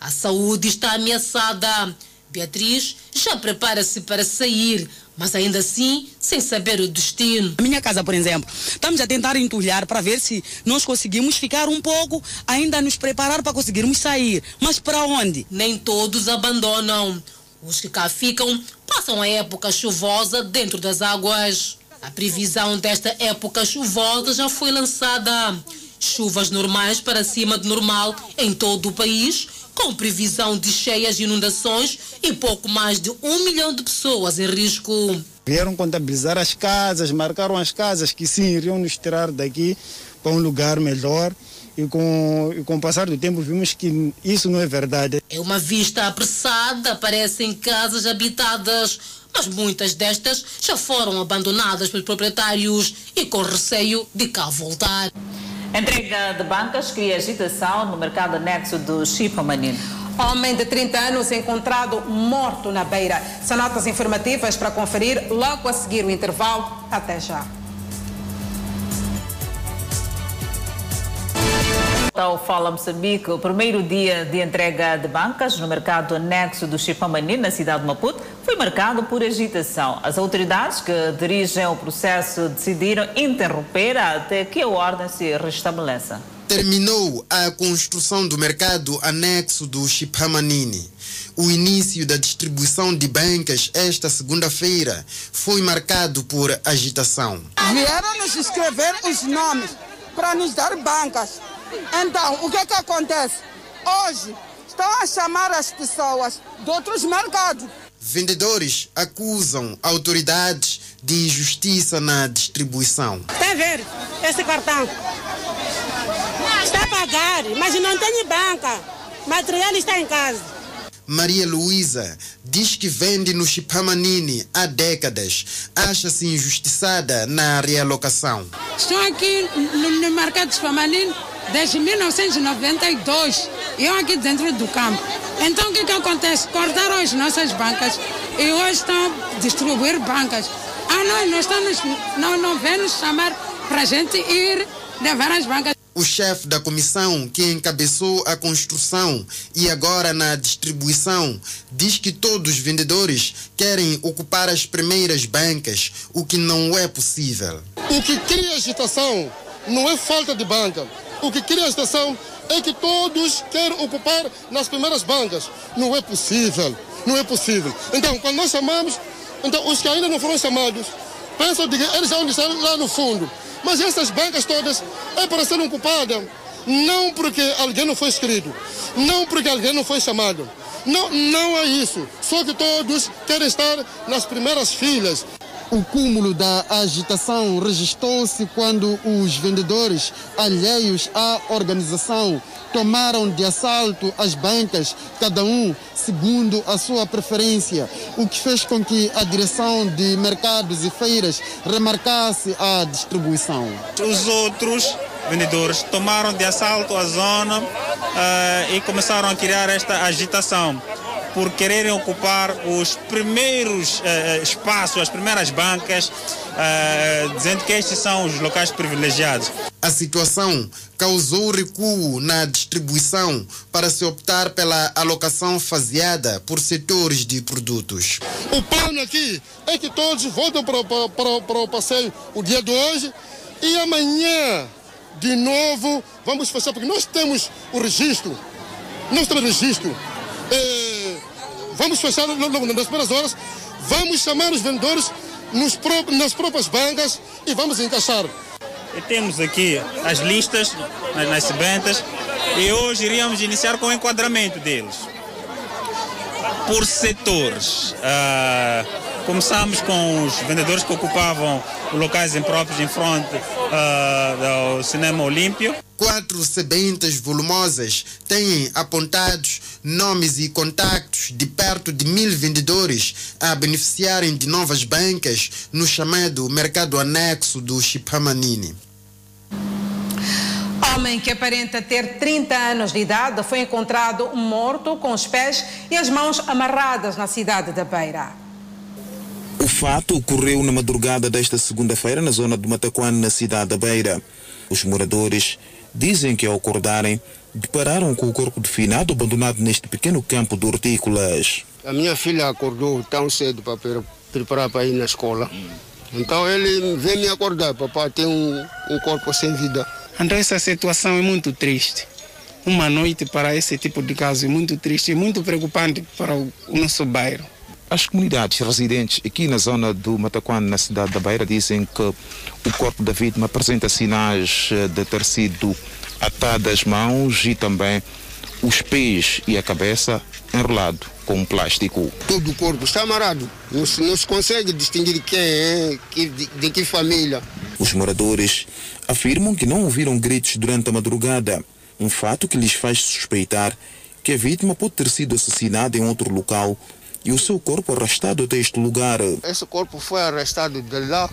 A saúde está ameaçada. Beatriz já prepara-se para sair, mas ainda assim sem saber o destino. A minha casa, por exemplo, estamos a tentar entulhar para ver se nós conseguimos ficar um pouco, ainda nos preparar para conseguirmos sair. Mas para onde? Nem todos abandonam. Os que cá ficam passam a época chuvosa dentro das águas. A previsão desta época chuvosa já foi lançada. Chuvas normais para cima de normal em todo o país, com previsão de cheias e inundações e pouco mais de um milhão de pessoas em risco. Vieram contabilizar as casas, marcaram as casas que sim iriam nos tirar daqui para um lugar melhor e com, e com o passar do tempo vimos que isso não é verdade. É uma vista apressada, parecem casas habitadas, mas muitas destas já foram abandonadas pelos proprietários e com receio de cá voltar. Entrega de bancas cria agitação no mercado anexo do Chipamanino. Homem de 30 anos encontrado morto na beira. São notas informativas para conferir logo a seguir o intervalo. Até já. Ao Fala Moçambique, o primeiro dia de entrega de bancas no mercado anexo do Chipamani, na cidade de Maputo, foi marcado por agitação. As autoridades que dirigem o processo decidiram interromper até que a ordem se restabeleça. Terminou a construção do mercado anexo do Chiphamanini. O início da distribuição de bancas esta segunda-feira foi marcado por agitação. Vieram nos escrever os nomes para nos dar bancas. Então, o que é que acontece? Hoje estão a chamar as pessoas de outros mercados. Vendedores acusam autoridades de injustiça na distribuição. Está a ver esse cartão? Está a pagar, mas não tem banca. Material está em casa. Maria Luísa diz que vende no Chipamanini há décadas. Acha-se injustiçada na realocação. Estou aqui no, no mercado de Chipamanini desde 1992. Eu aqui dentro do campo. Então o que, que acontece? Cortaram as nossas bancas e hoje estão a distribuir bancas. Ah, nós não estamos, não, não vem nos chamar para a gente ir levar as bancas. O chefe da comissão que encabeçou a construção e agora na distribuição diz que todos os vendedores querem ocupar as primeiras bancas, o que não é possível. O que cria agitação não é falta de banca. O que cria agitação é que todos querem ocupar nas primeiras bancas. Não é possível. Não é possível. Então, quando nós chamamos, então os que ainda não foram chamados pensam que eles já estão lá no fundo. Mas essas bancas todas é para serem ocupadas. Não porque alguém não foi escrito, não porque alguém não foi chamado. Não, não é isso. Só que todos querem estar nas primeiras filas. O cúmulo da agitação registrou-se quando os vendedores alheios à organização tomaram de assalto as bancas, cada um segundo a sua preferência, o que fez com que a direção de mercados e feiras remarcasse a distribuição. Os outros vendedores tomaram de assalto a zona uh, e começaram a criar esta agitação por quererem ocupar os primeiros uh, espaços, as primeiras bancas, dizendo que estes são os locais privilegiados. A situação causou recuo na distribuição para se optar pela alocação faseada por setores de produtos. O plano aqui é que todos voltem para, para, para o passeio o dia de hoje e amanhã, de novo, vamos fechar, porque nós temos o registro. Nós temos registro. É, vamos fechar nas primeiras horas, vamos chamar os vendedores nos, nas próprias bancas e vamos encaixar. E temos aqui as listas nas, nas sebentas e hoje iríamos iniciar com o enquadramento deles. Por setores. Uh, começamos com os vendedores que ocupavam locais impróprios em frente uh, ao Cinema Olímpio. Quatro sebentas volumosas têm apontados nomes e contactos de perto de mil vendedores a beneficiarem de novas bancas no chamado mercado anexo do Chipamanini. Homem que aparenta ter 30 anos de idade foi encontrado morto com os pés e as mãos amarradas na cidade da Beira. O fato ocorreu na madrugada desta segunda-feira na zona de Mataquane, na cidade da Beira. Os moradores dizem que ao acordarem depararam com o corpo de finado abandonado neste pequeno campo de hortícolas. A minha filha acordou tão cedo para preparar para ir na escola. Então ele veio me acordar, papai tem um, um corpo sem vida. Então essa situação é muito triste. Uma noite para esse tipo de caso é muito triste e muito preocupante para o nosso bairro. As comunidades residentes aqui na zona do Mataquane, na cidade da Beira, dizem que o corpo da vítima apresenta sinais de ter sido atado às mãos e também os pés e a cabeça enrolado com um plástico. Todo o corpo está amarrado. Não se, não se consegue distinguir quem é, que, de, de que família. Os moradores afirmam que não ouviram gritos durante a madrugada, um fato que lhes faz suspeitar que a vítima pode ter sido assassinada em outro local e o seu corpo arrastado até este lugar. Esse corpo foi arrastado de lá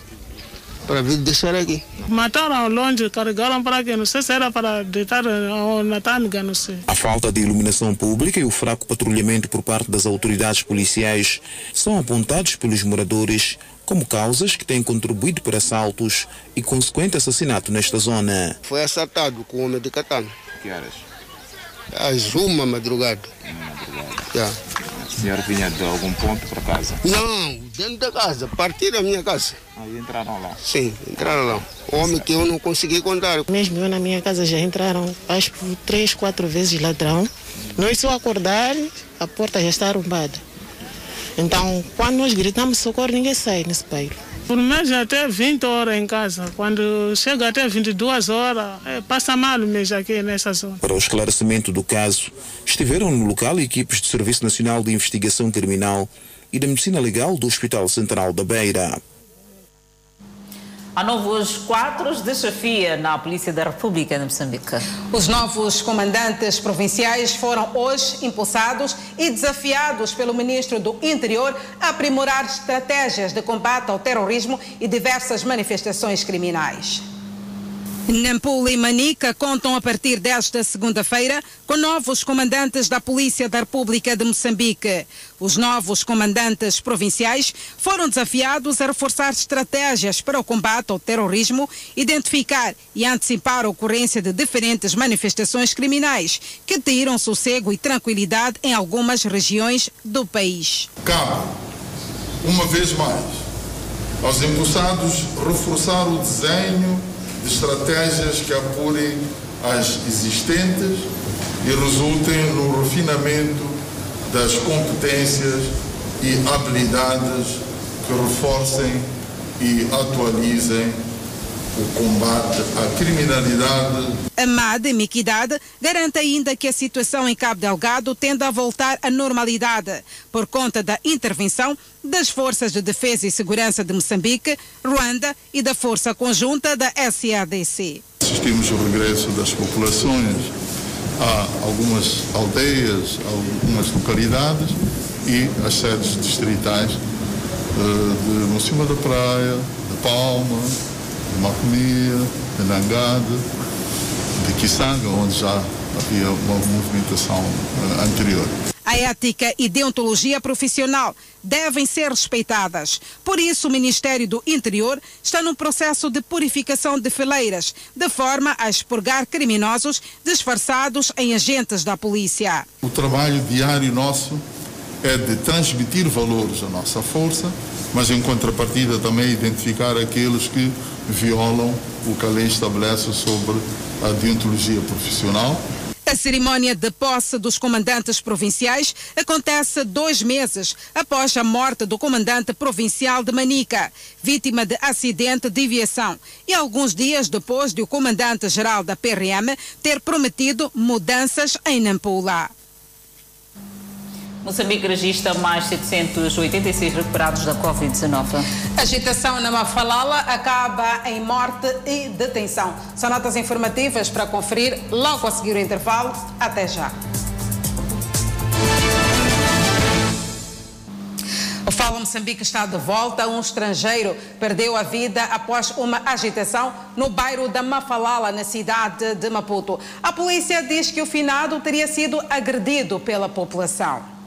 para vir deixar aqui. Mataram longe, carregaram para aqui, não sei se era para deitar na tânica, não sei. A falta de iluminação pública e o fraco patrulhamento por parte das autoridades policiais são apontados pelos moradores como causas que têm contribuído para assaltos e consequente assassinato nesta zona. Foi assaltado com homem de katana. Que horas? Às uma madrugada. Uma madrugada. Yeah. A senhora vinha de algum ponto para casa? Não, dentro da casa, partir da minha casa. Aí entraram lá? Sim, entraram lá. Homem que eu não consegui contar. Mesmo eu na minha casa já entraram, acho que três, quatro vezes ladrão. Nós só acordar, a porta já está arrombada. Então, quando nós gritamos socorro, ninguém sai nesse bairro. Por mês até 20 horas em casa. Quando chega até 22 horas, é, passa mal mesmo aqui nessa zona. Para o esclarecimento do caso, estiveram no local equipes do Serviço Nacional de Investigação Criminal e da Medicina Legal do Hospital Central da Beira. Há novos quadros de chefia na Polícia da República de Moçambique. Os novos comandantes provinciais foram hoje impulsados e desafiados pelo ministro do Interior a aprimorar estratégias de combate ao terrorismo e diversas manifestações criminais. Nampula e Manica contam a partir desta segunda-feira com novos comandantes da Polícia da República de Moçambique. Os novos comandantes provinciais foram desafiados a reforçar estratégias para o combate ao terrorismo, identificar e antecipar a ocorrência de diferentes manifestações criminais que tiram sossego e tranquilidade em algumas regiões do país. Cabe, uma vez mais, aos impulsados reforçar o desenho de estratégias que apurem as existentes e resultem no refinamento das competências e habilidades que reforcem e atualizem o combate à criminalidade. Amade Miquidade garante ainda que a situação em Cabo Delgado tende a voltar à normalidade por conta da intervenção das Forças de Defesa e Segurança de Moçambique, Ruanda e da Força Conjunta da SADC. Assistimos ao regresso das populações a algumas aldeias, a algumas localidades e as sedes distritais de Mocima da Praia, de Palma, de Macomia, de Nangade, de Kisanga, onde já havia uma movimentação anterior. A ética e deontologia profissional devem ser respeitadas. Por isso, o Ministério do Interior está num processo de purificação de fileiras, de forma a expurgar criminosos disfarçados em agentes da polícia. O trabalho diário nosso é de transmitir valores à nossa força, mas em contrapartida também identificar aqueles que violam o que a lei estabelece sobre a deontologia profissional. A cerimónia de posse dos comandantes provinciais acontece dois meses após a morte do comandante provincial de Manica, vítima de acidente de aviação, e alguns dias depois de o comandante-geral da PRM ter prometido mudanças em Nampula. Moçambique registra mais 786 recuperados da Covid-19. A agitação na Mafalala acaba em morte e detenção. São notas informativas para conferir logo a seguir o intervalo. Até já. O Fala Moçambique está de volta. Um estrangeiro perdeu a vida após uma agitação no bairro da Mafalala, na cidade de Maputo. A polícia diz que o finado teria sido agredido pela população.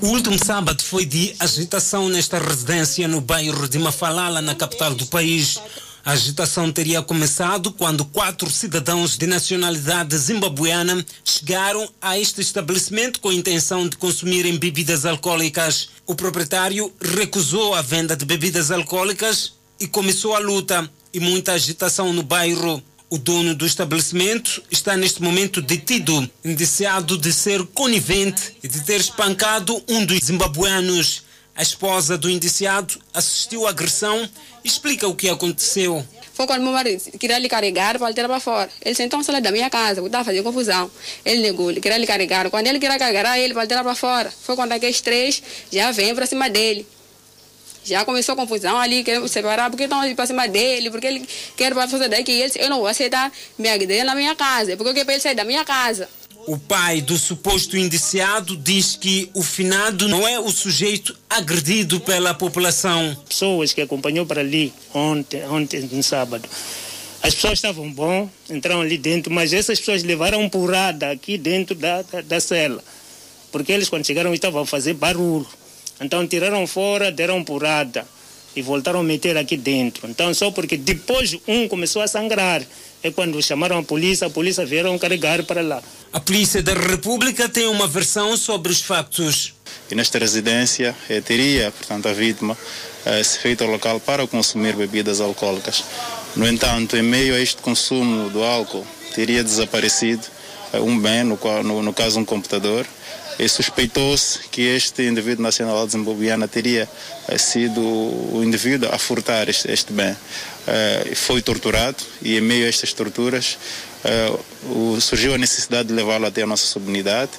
O último sábado foi de agitação nesta residência no bairro de Mafalala, na capital do país. A agitação teria começado quando quatro cidadãos de nacionalidade zimbabueana chegaram a este estabelecimento com a intenção de consumirem bebidas alcoólicas. O proprietário recusou a venda de bebidas alcoólicas e começou a luta e muita agitação no bairro. O dono do estabelecimento está neste momento detido, indiciado de ser conivente e de ter espancado um dos zimbabueanos. A esposa do indiciado assistiu à agressão e explica o que aconteceu. Foi quando meu marido queria lhe carregar para tirar para fora. Ele sentou na sala da minha casa, estava fazendo confusão. Ele negou, queria lhe carregar. Quando ele queria carregar ele para tirar para fora, foi quando aqueles três já vêm para cima dele. Já começou a confusão ali, querendo separar, porque estão para cima dele, porque ele quer fazer daqui. Ele disse, eu não vou aceitar me agredir na minha casa, porque eu quero para ele sair da minha casa. O pai do suposto indiciado diz que o finado não é o sujeito agredido pela população. Pessoas que acompanhou para ali ontem, ontem no sábado. As pessoas estavam bom, entraram ali dentro, mas essas pessoas levaram porrada aqui dentro da, da, da cela. Porque eles quando chegaram estavam a fazer barulho. Então tiraram fora, deram porrada e voltaram a meter aqui dentro. Então só porque depois um começou a sangrar, é quando chamaram a polícia, a polícia vieram carregar para lá. A Polícia da República tem uma versão sobre os factos. E nesta residência eh, teria, portanto, a vítima eh, se feito ao local para consumir bebidas alcoólicas. No entanto, em meio a este consumo do álcool, teria desaparecido eh, um bem, no, qual, no, no caso um computador, suspeitou-se que este indivíduo nacional zimbabuiana teria eh, sido o indivíduo a furtar este, este bem. Uh, foi torturado e em meio a estas torturas uh, o, surgiu a necessidade de levá-lo até a nossa subunidade.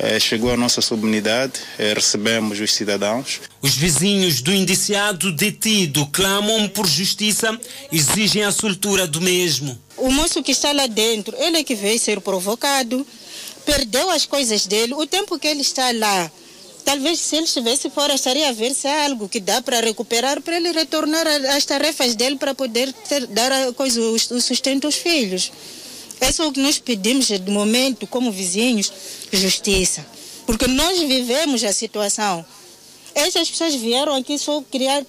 Uh, chegou à nossa subunidade, recebemos os cidadãos. Os vizinhos do indiciado detido clamam por justiça, exigem a soltura do mesmo. O moço que está lá dentro, ele é que veio ser provocado perdeu as coisas dele. O tempo que ele está lá, Talvez se ele estivesse fora, estaria a ver se há algo que dá para recuperar, para ele retornar às tarefas dele, para poder ter, dar a coisa, o sustento aos filhos. Isso é o que nós pedimos de momento, como vizinhos, justiça. Porque nós vivemos a situação. Essas pessoas vieram aqui só criar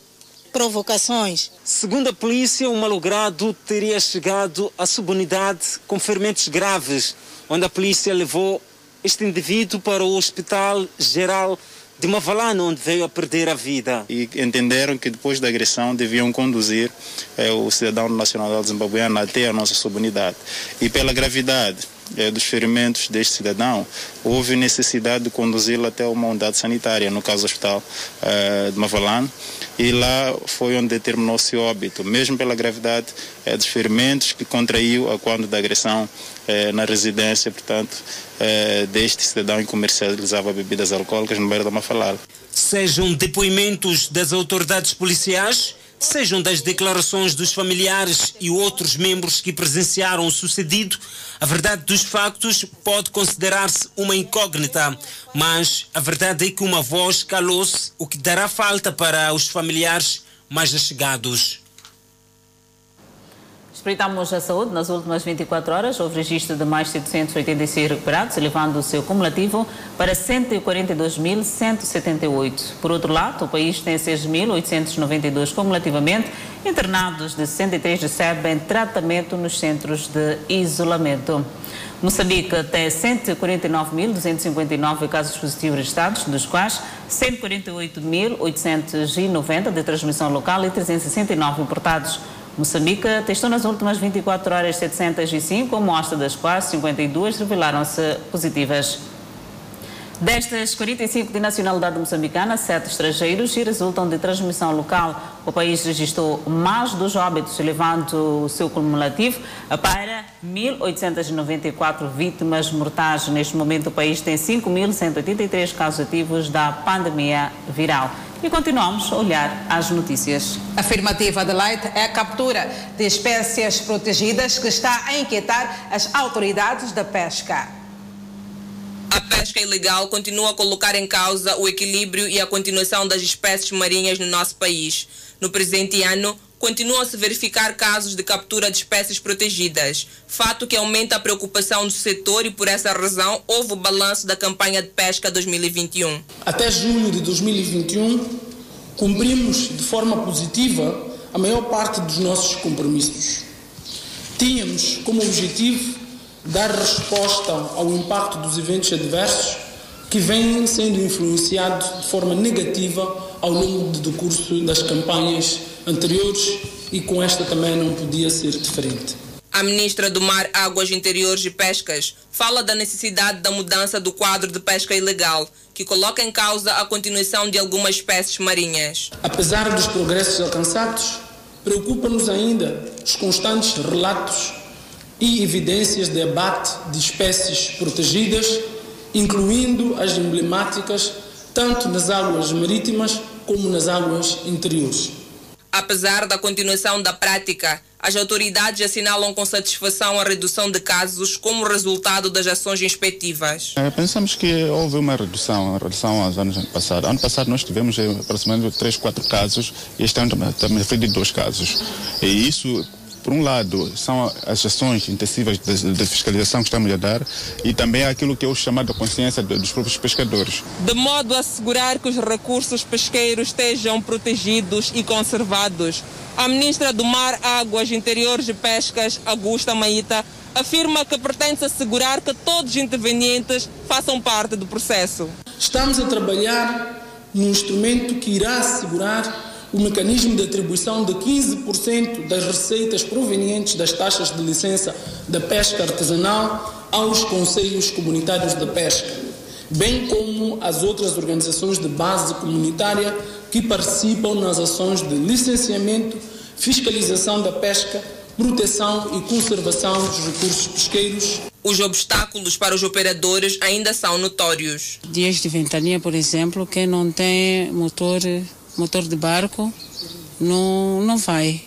provocações. Segundo a polícia, o malogrado teria chegado à subunidade com ferimentos graves, onde a polícia levou este indivíduo para o Hospital Geral de Mavalana, onde veio a perder a vida. E entenderam que depois da agressão deviam conduzir eh, o cidadão nacional zimbabueano até a nossa subunidade. E pela gravidade eh, dos ferimentos deste cidadão, houve necessidade de conduzi-lo até uma unidade sanitária, no caso o Hospital eh, de Mavalana, e lá foi onde determinou-se óbito, mesmo pela gravidade dos ferimentos que contraiu a quando da agressão eh, na residência, portanto, eh, deste cidadão que comercializava bebidas alcoólicas no bairro da Mafalala. Sejam depoimentos das autoridades policiais, sejam das declarações dos familiares e outros membros que presenciaram o sucedido, a verdade dos factos pode considerar-se uma incógnita, mas a verdade é que uma voz calou-se, o que dará falta para os familiares mais chegados. Espreitamos a saúde. Nas últimas 24 horas, houve registro de mais 786 recuperados, elevando o seu cumulativo para 142.178. Por outro lado, o país tem 6.892 cumulativamente internados, de 63 recebem tratamento nos centros de isolamento. Moçambique tem 149.259 casos positivos registrados, dos quais 148.890 de transmissão local e 369 importados. Moçambique testou nas últimas 24 horas 705 amostras, das quais 52 revelaram-se positivas. Destas 45 de nacionalidade moçambicana, sete estrangeiros e resultam de transmissão local. O país registrou mais dos óbitos, elevando o seu cumulativo para 1.894 vítimas mortais. Neste momento, o país tem 5.183 casos ativos da pandemia viral. E continuamos a olhar as notícias. Afirmativa Adelaide é a captura de espécies protegidas que está a inquietar as autoridades da pesca. A pesca ilegal continua a colocar em causa o equilíbrio e a continuação das espécies marinhas no nosso país. No presente ano, continuam a se verificar casos de captura de espécies protegidas, fato que aumenta a preocupação do setor e por essa razão houve o balanço da campanha de pesca 2021. Até julho de 2021, cumprimos de forma positiva a maior parte dos nossos compromissos. Tínhamos como objetivo dar resposta ao impacto dos eventos adversos que vêm sendo influenciados de forma negativa ao longo do curso das campanhas anteriores e com esta também não podia ser diferente. A ministra do Mar, Águas Interiores e Pescas fala da necessidade da mudança do quadro de pesca ilegal, que coloca em causa a continuação de algumas espécies marinhas. Apesar dos progressos alcançados, preocupa-nos ainda os constantes relatos e evidências de abate de espécies protegidas, incluindo as emblemáticas tanto nas águas marítimas como nas águas interiores. Apesar da continuação da prática, as autoridades assinalam com satisfação a redução de casos como resultado das ações inspectivas. É, pensamos que houve uma redução em relação aos anos passados. Ano passado nós tivemos eh, aproximadamente 3, 4 casos e este ano também foi de dois casos. E isso por um lado, são as ações intensivas de, de, fiscalização que estamos a dar e também aquilo que é o chamado a consciência dos próprios pescadores. De modo a assegurar que os recursos pesqueiros estejam protegidos e conservados, a ministra do Mar, Águas, Interiores e Pescas, Augusta Maíta, afirma que pretende assegurar que todos os intervenientes façam parte do processo. Estamos a trabalhar num instrumento que irá assegurar o mecanismo de atribuição de 15% das receitas provenientes das taxas de licença da pesca artesanal aos conselhos comunitários de pesca, bem como às outras organizações de base comunitária que participam nas ações de licenciamento, fiscalização da pesca, proteção e conservação dos recursos pesqueiros. Os obstáculos para os operadores ainda são notórios. Dias de ventania, por exemplo, quem não tem motor motor de barco, não, não vai.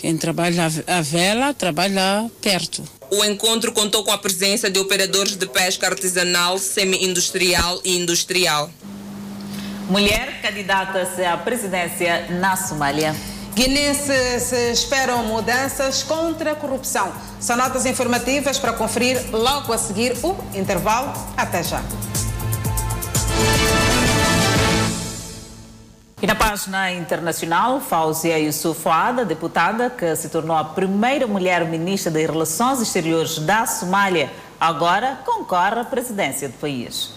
Quem trabalha a vela, trabalha perto. O encontro contou com a presença de operadores de pesca artesanal, semi-industrial e industrial. Mulher candidata-se à presidência na Somália. Guinenses esperam mudanças contra a corrupção. São notas informativas para conferir logo a seguir o intervalo. Até já. E na página internacional, Fauzia Yusuf Fouada, deputada que se tornou a primeira mulher ministra das Relações Exteriores da Somália, agora concorre à presidência do país.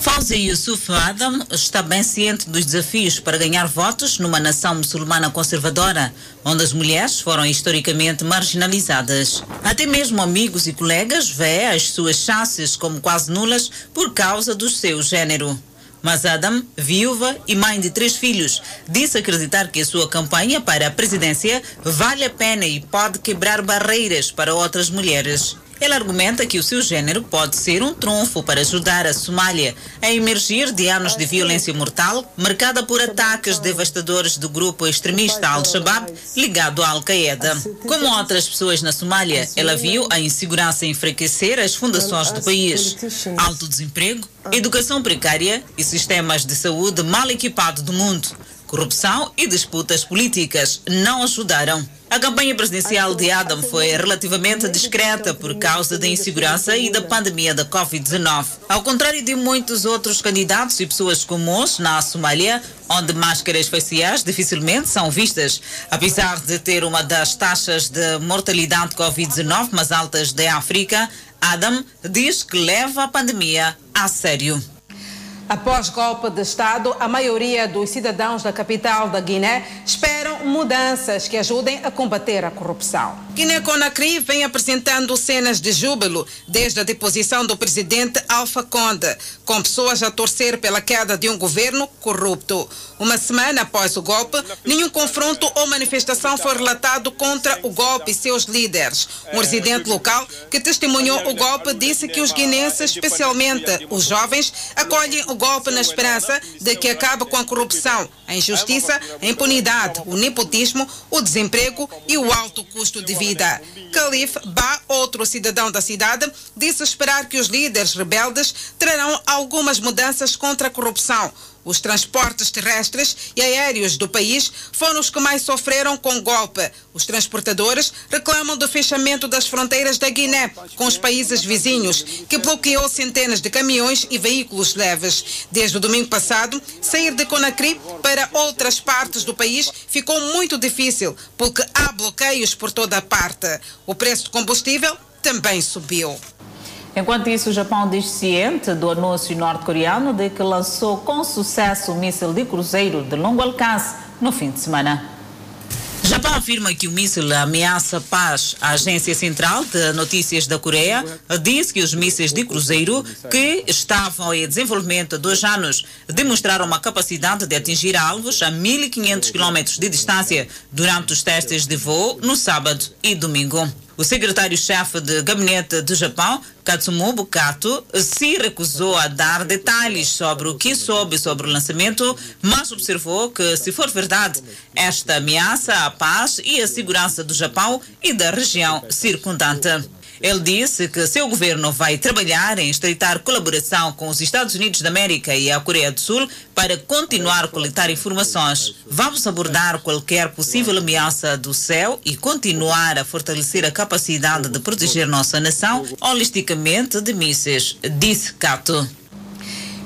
Fauzi Yusuf Adam está bem ciente dos desafios para ganhar votos numa nação muçulmana conservadora, onde as mulheres foram historicamente marginalizadas. Até mesmo amigos e colegas veem as suas chances como quase nulas por causa do seu género. Mas Adam, viúva e mãe de três filhos, disse acreditar que a sua campanha para a presidência vale a pena e pode quebrar barreiras para outras mulheres. Ele argumenta que o seu género pode ser um trunfo para ajudar a Somália a emergir de anos de violência mortal, marcada por ataques devastadores do grupo extremista Al-Shabaab ligado à Al-Qaeda. Como outras pessoas na Somália, ela viu a insegurança enfraquecer as fundações do país. Alto desemprego, educação precária e sistemas de saúde mal equipados do mundo. Corrupção e disputas políticas não ajudaram. A campanha presidencial de Adam foi relativamente discreta por causa da insegurança e da pandemia da Covid-19. Ao contrário de muitos outros candidatos e pessoas comuns na Somália, onde máscaras faciais dificilmente são vistas. Apesar de ter uma das taxas de mortalidade Covid-19 mais altas da África, Adam diz que leva a pandemia a sério. Após golpe de Estado, a maioria dos cidadãos da capital da Guiné esperam mudanças que ajudem a combater a corrupção. Guiné-Conakry vem apresentando cenas de júbilo desde a deposição do presidente Alpha Conde, com pessoas a torcer pela queda de um governo corrupto. Uma semana após o golpe, nenhum confronto ou manifestação foi relatado contra o golpe e seus líderes. Um residente local que testemunhou o golpe disse que os guinenses, especialmente os jovens, acolhem o golpe na esperança de que acabe com a corrupção, a injustiça, a impunidade, o nepotismo, o desemprego e o alto custo de vida. Khalif Ba, outro cidadão da cidade, disse esperar que os líderes rebeldes trarão algumas mudanças contra a corrupção. Os transportes terrestres e aéreos do país foram os que mais sofreram com o golpe. Os transportadores reclamam do fechamento das fronteiras da Guiné com os países vizinhos, que bloqueou centenas de caminhões e veículos leves. Desde o domingo passado, sair de Conakry para outras partes do país ficou muito difícil, porque há bloqueios por toda a parte. O preço do combustível também subiu. Enquanto isso, o Japão diz ciente do anúncio norte-coreano de que lançou com sucesso o míssil de cruzeiro de longo alcance no fim de semana. Japão afirma que o míssil ameaça paz. A Agência Central de Notícias da Coreia disse que os mísseis de cruzeiro, que estavam em desenvolvimento há dois anos, demonstraram uma capacidade de atingir alvos a 1.500 km de distância durante os testes de voo no sábado e domingo. O secretário-chefe de gabinete do Japão, Katsumobu Kato, se recusou a dar detalhes sobre o que soube sobre o lançamento, mas observou que, se for verdade, esta ameaça à paz e à segurança do Japão e da região circundante. Ele disse que seu governo vai trabalhar em estreitar colaboração com os Estados Unidos da América e a Coreia do Sul para continuar a coletar informações. Vamos abordar qualquer possível ameaça do céu e continuar a fortalecer a capacidade de proteger nossa nação holisticamente de mísseis, disse Cato.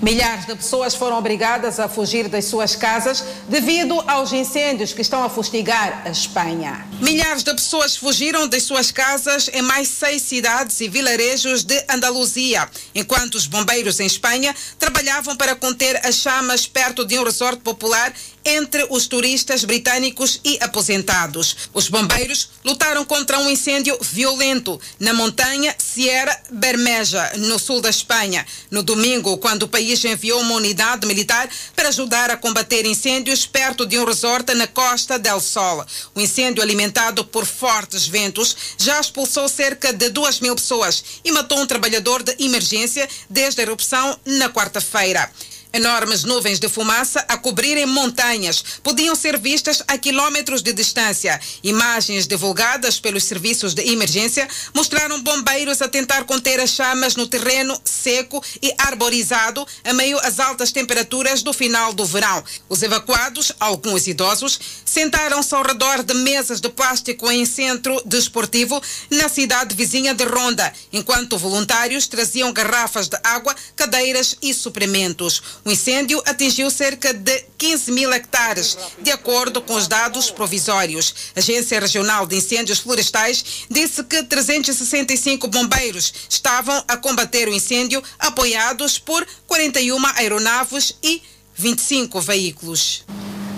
Milhares de pessoas foram obrigadas a fugir das suas casas devido aos incêndios que estão a fustigar a Espanha. Milhares de pessoas fugiram das suas casas em mais seis cidades e vilarejos de Andaluzia, enquanto os bombeiros em Espanha trabalhavam para conter as chamas perto de um resort popular entre os turistas britânicos e aposentados. Os bombeiros lutaram contra um incêndio violento na montanha Sierra Bermeja, no sul da Espanha, no domingo, quando o país enviou uma unidade militar para ajudar a combater incêndios perto de um resort na costa del Sol. O incêndio, alimentado por fortes ventos, já expulsou cerca de duas mil pessoas e matou um trabalhador de emergência desde a erupção na quarta-feira. Enormes nuvens de fumaça a cobrirem montanhas podiam ser vistas a quilômetros de distância. Imagens divulgadas pelos serviços de emergência mostraram bombeiros a tentar conter as chamas no terreno seco e arborizado a meio às altas temperaturas do final do verão. Os evacuados, alguns idosos, sentaram-se ao redor de mesas de plástico em centro desportivo na cidade vizinha de Ronda, enquanto voluntários traziam garrafas de água, cadeiras e suprimentos. O incêndio atingiu cerca de 15 mil hectares, de acordo com os dados provisórios. A Agência Regional de Incêndios Florestais disse que 365 bombeiros estavam a combater o incêndio, apoiados por 41 aeronaves e 25 veículos.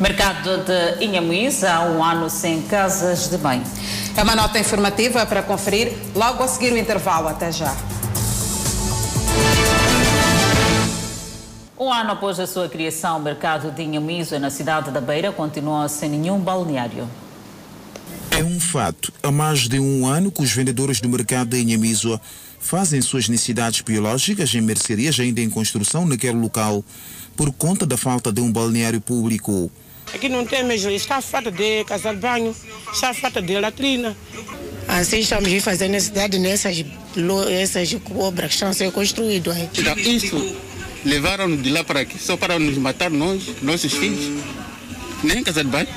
Mercado de Inhamuís há um ano sem casas de banho. É uma nota informativa para conferir logo a seguir o intervalo. Até já. Um ano após a sua criação, o mercado de Inhamiso na cidade da Beira continua sem nenhum balneário. É um fato. Há mais de um ano que os vendedores do mercado de Inhamiso fazem suas necessidades biológicas em mercearias ainda em construção naquele local por conta da falta de um balneário público. Aqui não tem mesmo, está falta de casa de banho, está falta de latrina. Assim estamos a fazer necessidade nessas essas obras que estão a ser construídas. Então, isso levaram-nos de lá para aqui só para nos matar nós, nossos filhos. Nem casa de banho.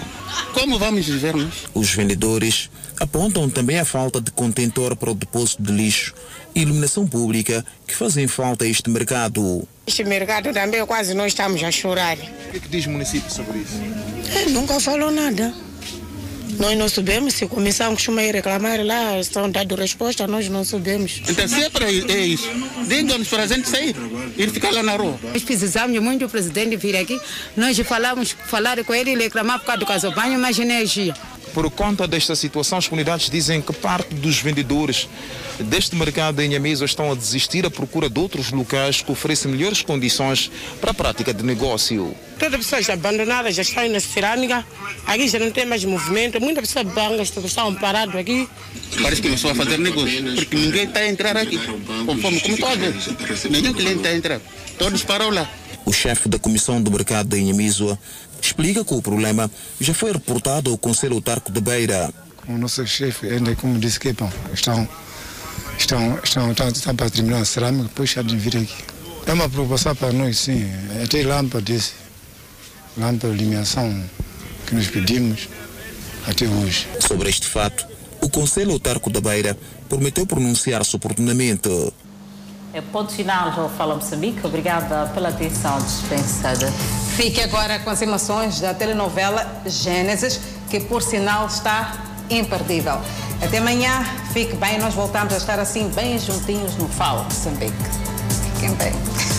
Como vamos viver nós? Os vendedores apontam também a falta de contentor para o depósito de lixo e iluminação pública que fazem falta a este mercado. Este mercado também quase nós estamos a chorar. O que, é que diz o município sobre isso? É, nunca falou nada. Nós não sabemos, se começarmos costuma ir reclamar lá, estão dando resposta, nós não sabemos. Então, se é para é isso, digam-nos para a gente sair, ir ficar lá na rua. Nós precisamos muito do presidente vir aqui, nós falamos, falar com ele e reclamar por causa do casobanho, mas energia. Por conta desta situação, as comunidades dizem que parte dos vendedores deste mercado em Nhamiso estão a desistir à procura de outros locais que oferecem melhores condições para a prática de negócio. Todas as pessoas abandonadas já estão na cerâmica, aqui já não tem mais movimento, muitas pessoas bancas estão paradas aqui. Parece que não estão a fazer negócio, porque ninguém está a entrar aqui, conforme como ver. Nenhum cliente está a entrar, todos pararam lá. O chefe da comissão do mercado em Nhamiso explica que o problema já foi reportado ao Conselho Autarco de Beira. O nosso chefe, ainda como disse que bom, estão, estão, estão, estão, estão para terminar a cerâmica, depois já de vir aqui. É uma preocupação para nós, sim. Até lâmpadas, lâmpada de iluminação que nos pedimos até hoje. Sobre este fato, o Conselho Autarco da Beira prometeu pronunciar-se oportunamente. É ponto final, já fala Moçambique. Obrigada pela atenção dispensada. Fique agora com as emoções da telenovela Gênesis, que por sinal está imperdível. Até amanhã, fique bem, nós voltamos a estar assim bem juntinhos no Fala Moçambique. Fiquem bem.